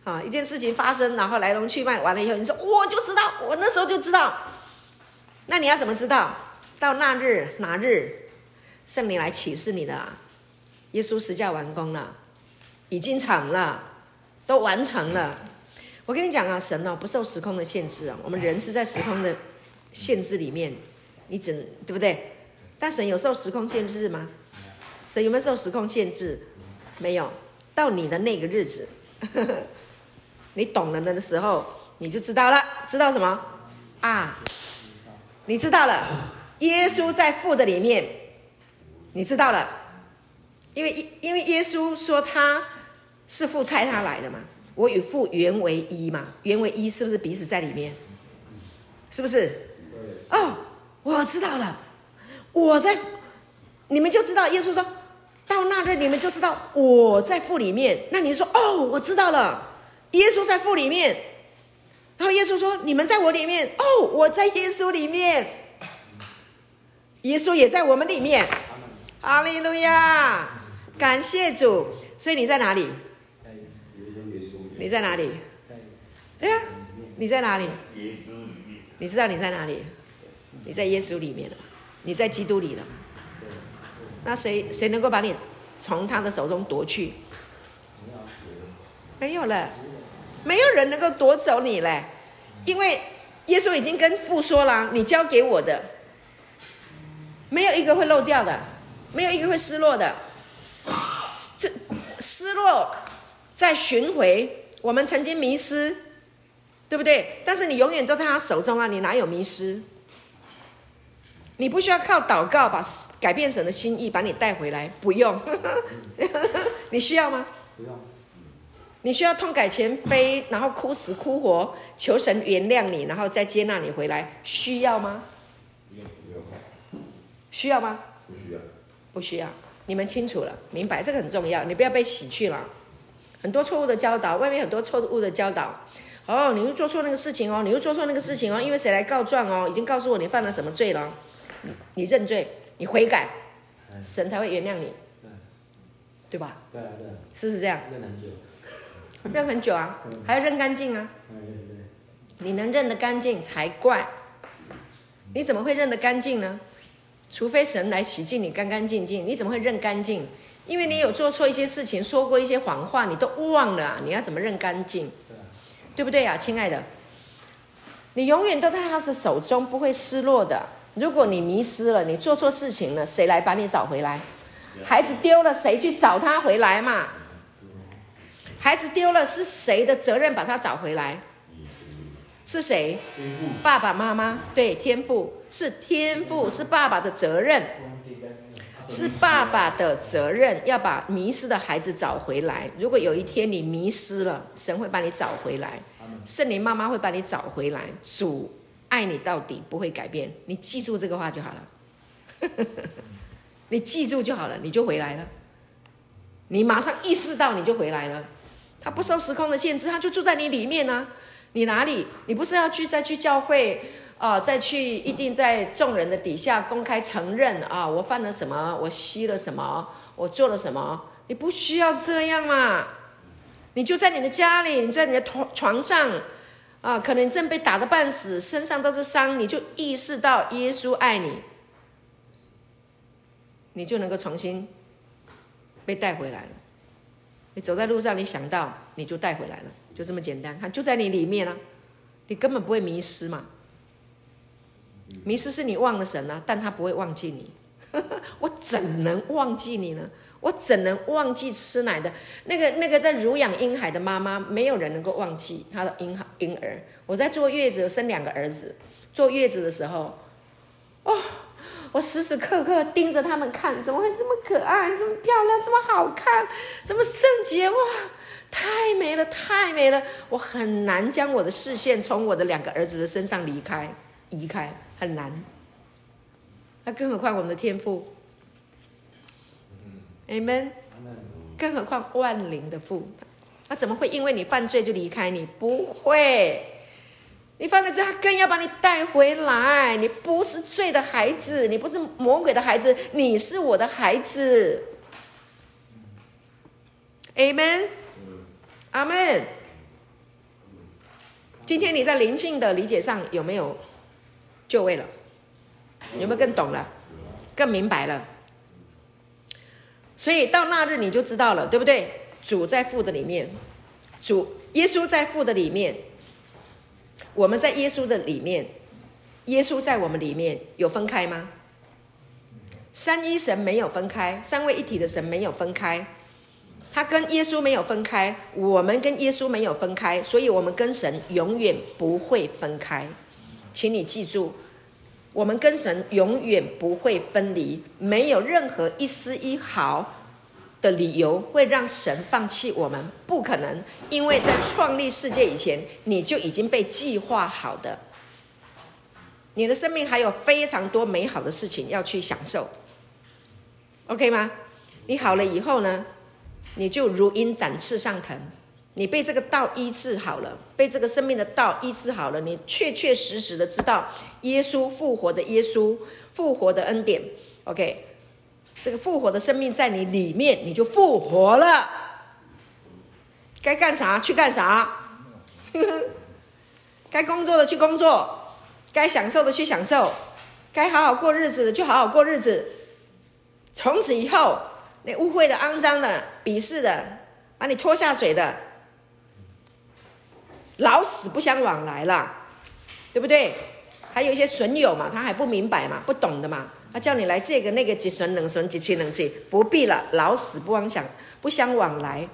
啊，一件事情发生，然后来龙去脉完了以后，你说我就知道，我那时候就知道。那你要怎么知道？到那日哪日，圣灵来启示你的，耶稣十架完工了，已经成了，都完成了。我跟你讲啊，神哦不受时空的限制啊，我们人是在时空的限制里面，你只对不对？但神有受时空限制吗？神有没有受时空限制？没有。到你的那个日子，呵 呵你懂了的时候，你就知道了。知道什么？啊，你知道了。耶稣在父的里面，你知道了。因为因为耶稣说他是父差他来的嘛。我与父原为一嘛，原为一是不是彼此在里面？是不是？哦，我知道了。我在，你们就知道。耶稣说到那日，你们就知道我在父里面。那你说哦，我知道了。耶稣在父里面，然后耶稣说你们在我里面。哦，我在耶稣里面，耶稣也在我们里面。哈利路亚，感谢主。所以你在哪里？你在哪里？哎呀，你在哪里？你知道你在哪里？你在耶稣里面了。你在基督里了，那谁谁能够把你从他的手中夺去？没有了，没有人能够夺走你嘞，因为耶稣已经跟父说了：“你交给我的，没有一个会漏掉的，没有一个会失落的。这失落在寻回，我们曾经迷失，对不对？但是你永远都在他手中啊，你哪有迷失？”你不需要靠祷告把改变神的心意把你带回来，不用。你需要吗？不用。你需要痛改前非，然后哭死哭活，求神原谅你，然后再接纳你回来，需要吗？需要吗？不需要。不需要。你们清楚了，明白这个很重要，你不要被洗去了。很多错误的教导，外面很多错误的教导。哦，你又做错那个事情哦，你又做错那个事情哦，因为谁来告状哦？已经告诉我你犯了什么罪了，你认罪，你悔改，神才会原谅你，对吧？对啊，对啊。是不是这样？认很久。啊，还要认干净啊。你能认得干净才怪。你怎么会认得干净呢？除非神来洗净你干干净净，你怎么会认干净？因为你有做错一些事情，说过一些谎话，你都忘了，你要怎么认干净？对不对啊，亲爱的？你永远都在他的手中，不会失落的。如果你迷失了，你做错事情了，谁来把你找回来？孩子丢了，谁去找他回来嘛？孩子丢了，是谁的责任把他找回来？是谁？爸爸妈妈？对，天赋。是天赋，是爸爸的责任，是爸爸的责任，要把迷失的孩子找回来。如果有一天你迷失了，神会把你找回来，圣灵妈妈会把你找回来。主爱你到底，不会改变。你记住这个话就好了，你记住就好了，你就回来了。你马上意识到，你就回来了。他不受时空的限制，他就住在你里面呢、啊。你哪里？你不是要去再去教会？啊，再去一定在众人的底下公开承认啊，我犯了什么，我吸了什么，我做了什么？你不需要这样嘛，你就在你的家里，你在你的床床上，啊，可能正被打得半死，身上都是伤，你就意识到耶稣爱你，你就能够重新被带回来了。你走在路上，你想到你就带回来了，就这么简单，他就在你里面啊，你根本不会迷失嘛。迷失是你忘了神啊，但他不会忘记你。我怎能忘记你呢？我怎能忘记吃奶的那个那个在乳养婴孩的妈妈？没有人能够忘记他的婴孩婴儿。我在坐月子，生两个儿子。坐月子的时候，哦，我时时刻刻盯着他们看，怎么会这么可爱，这么漂亮，这么好看，这么圣洁？哇，太美了，太美了！我很难将我的视线从我的两个儿子的身上离开，移开。很难，那更何况我们的天父，Amen。更何况万灵的父，他怎么会因为你犯罪就离开你？不会，你犯了罪，他更要把你带回来。你不是罪的孩子，你不是魔鬼的孩子，你是我的孩子。Amen，阿门。今天你在灵性的理解上有没有？就位了，有没有更懂了，更明白了？所以到那日你就知道了，对不对？主在父的里面，主耶稣在父的里面，我们在耶稣的里面，耶稣在我们里面，有分开吗？三一神没有分开，三位一体的神没有分开，他跟耶稣没有分开，我们跟耶稣没有分开，所以我们跟神永远不会分开。请你记住，我们跟神永远不会分离，没有任何一丝一毫的理由会让神放弃我们，不可能，因为在创立世界以前，你就已经被计划好的，你的生命还有非常多美好的事情要去享受，OK 吗？你好了以后呢，你就如鹰展翅上腾。你被这个道医治好了，被这个生命的道医治好了，你确确实实的知道耶稣复活的耶稣复活的恩典。OK，这个复活的生命在你里面，你就复活了。该干啥去干啥，该工作的去工作，该享受的去享受，该好好过日子的就好好过日子。从此以后，那污秽的、肮脏的、鄙视的，把你拖下水的。老死不相往来了，对不对？还有一些损友嘛，他还不明白嘛，不懂的嘛，他叫你来这个那个几损冷损几去冷吹，不必了，老死不往想不相往来，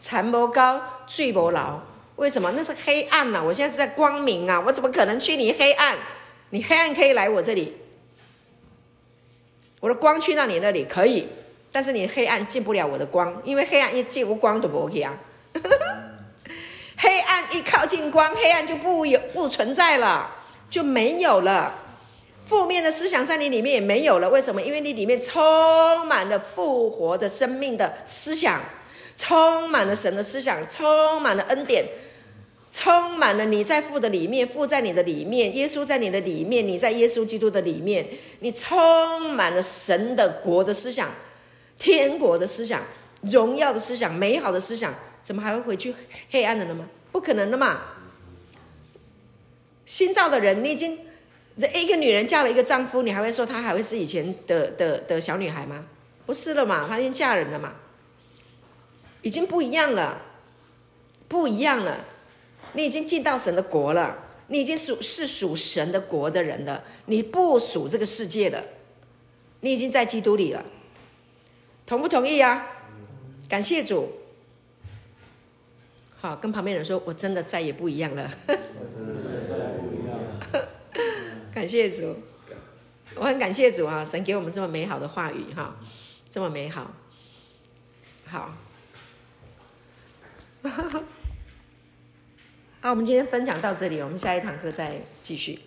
缠不高，罪不牢。为什么？那是黑暗呐、啊！我现在是在光明啊，我怎么可能去你黑暗？你黑暗可以来我这里，我的光去到你那里可以，但是你黑暗进不了我的光，因为黑暗一进无光都不 OK 啊。黑暗一靠近光，黑暗就不有不存在了，就没有了。负面的思想在你里面也没有了。为什么？因为你里面充满了复活的生命的思想，充满了神的思想，充满了恩典，充满了你在父的里面，父在你的里面，耶稣在你的里面，你在耶稣基督的里面，你充满了神的国的思想，天国的思想，荣耀的思想，美好的思想，怎么还会回去黑暗的了吗？不可能的嘛！新造的人，你已经。这一个女人嫁了一个丈夫，你还会说她还会是以前的的的小女孩吗？不是了嘛，她已经嫁人了嘛，已经不一样了，不一样了。你已经进到神的国了，你已经属是属神的国的人了，你不属这个世界了，你已经在基督里了，同不同意啊？感谢主。好，跟旁边人说，我真的再也不一样了。感谢主，我很感谢主啊！神给我们这么美好的话语哈，这么美好，好，好，我们今天分享到这里，我们下一堂课再继续，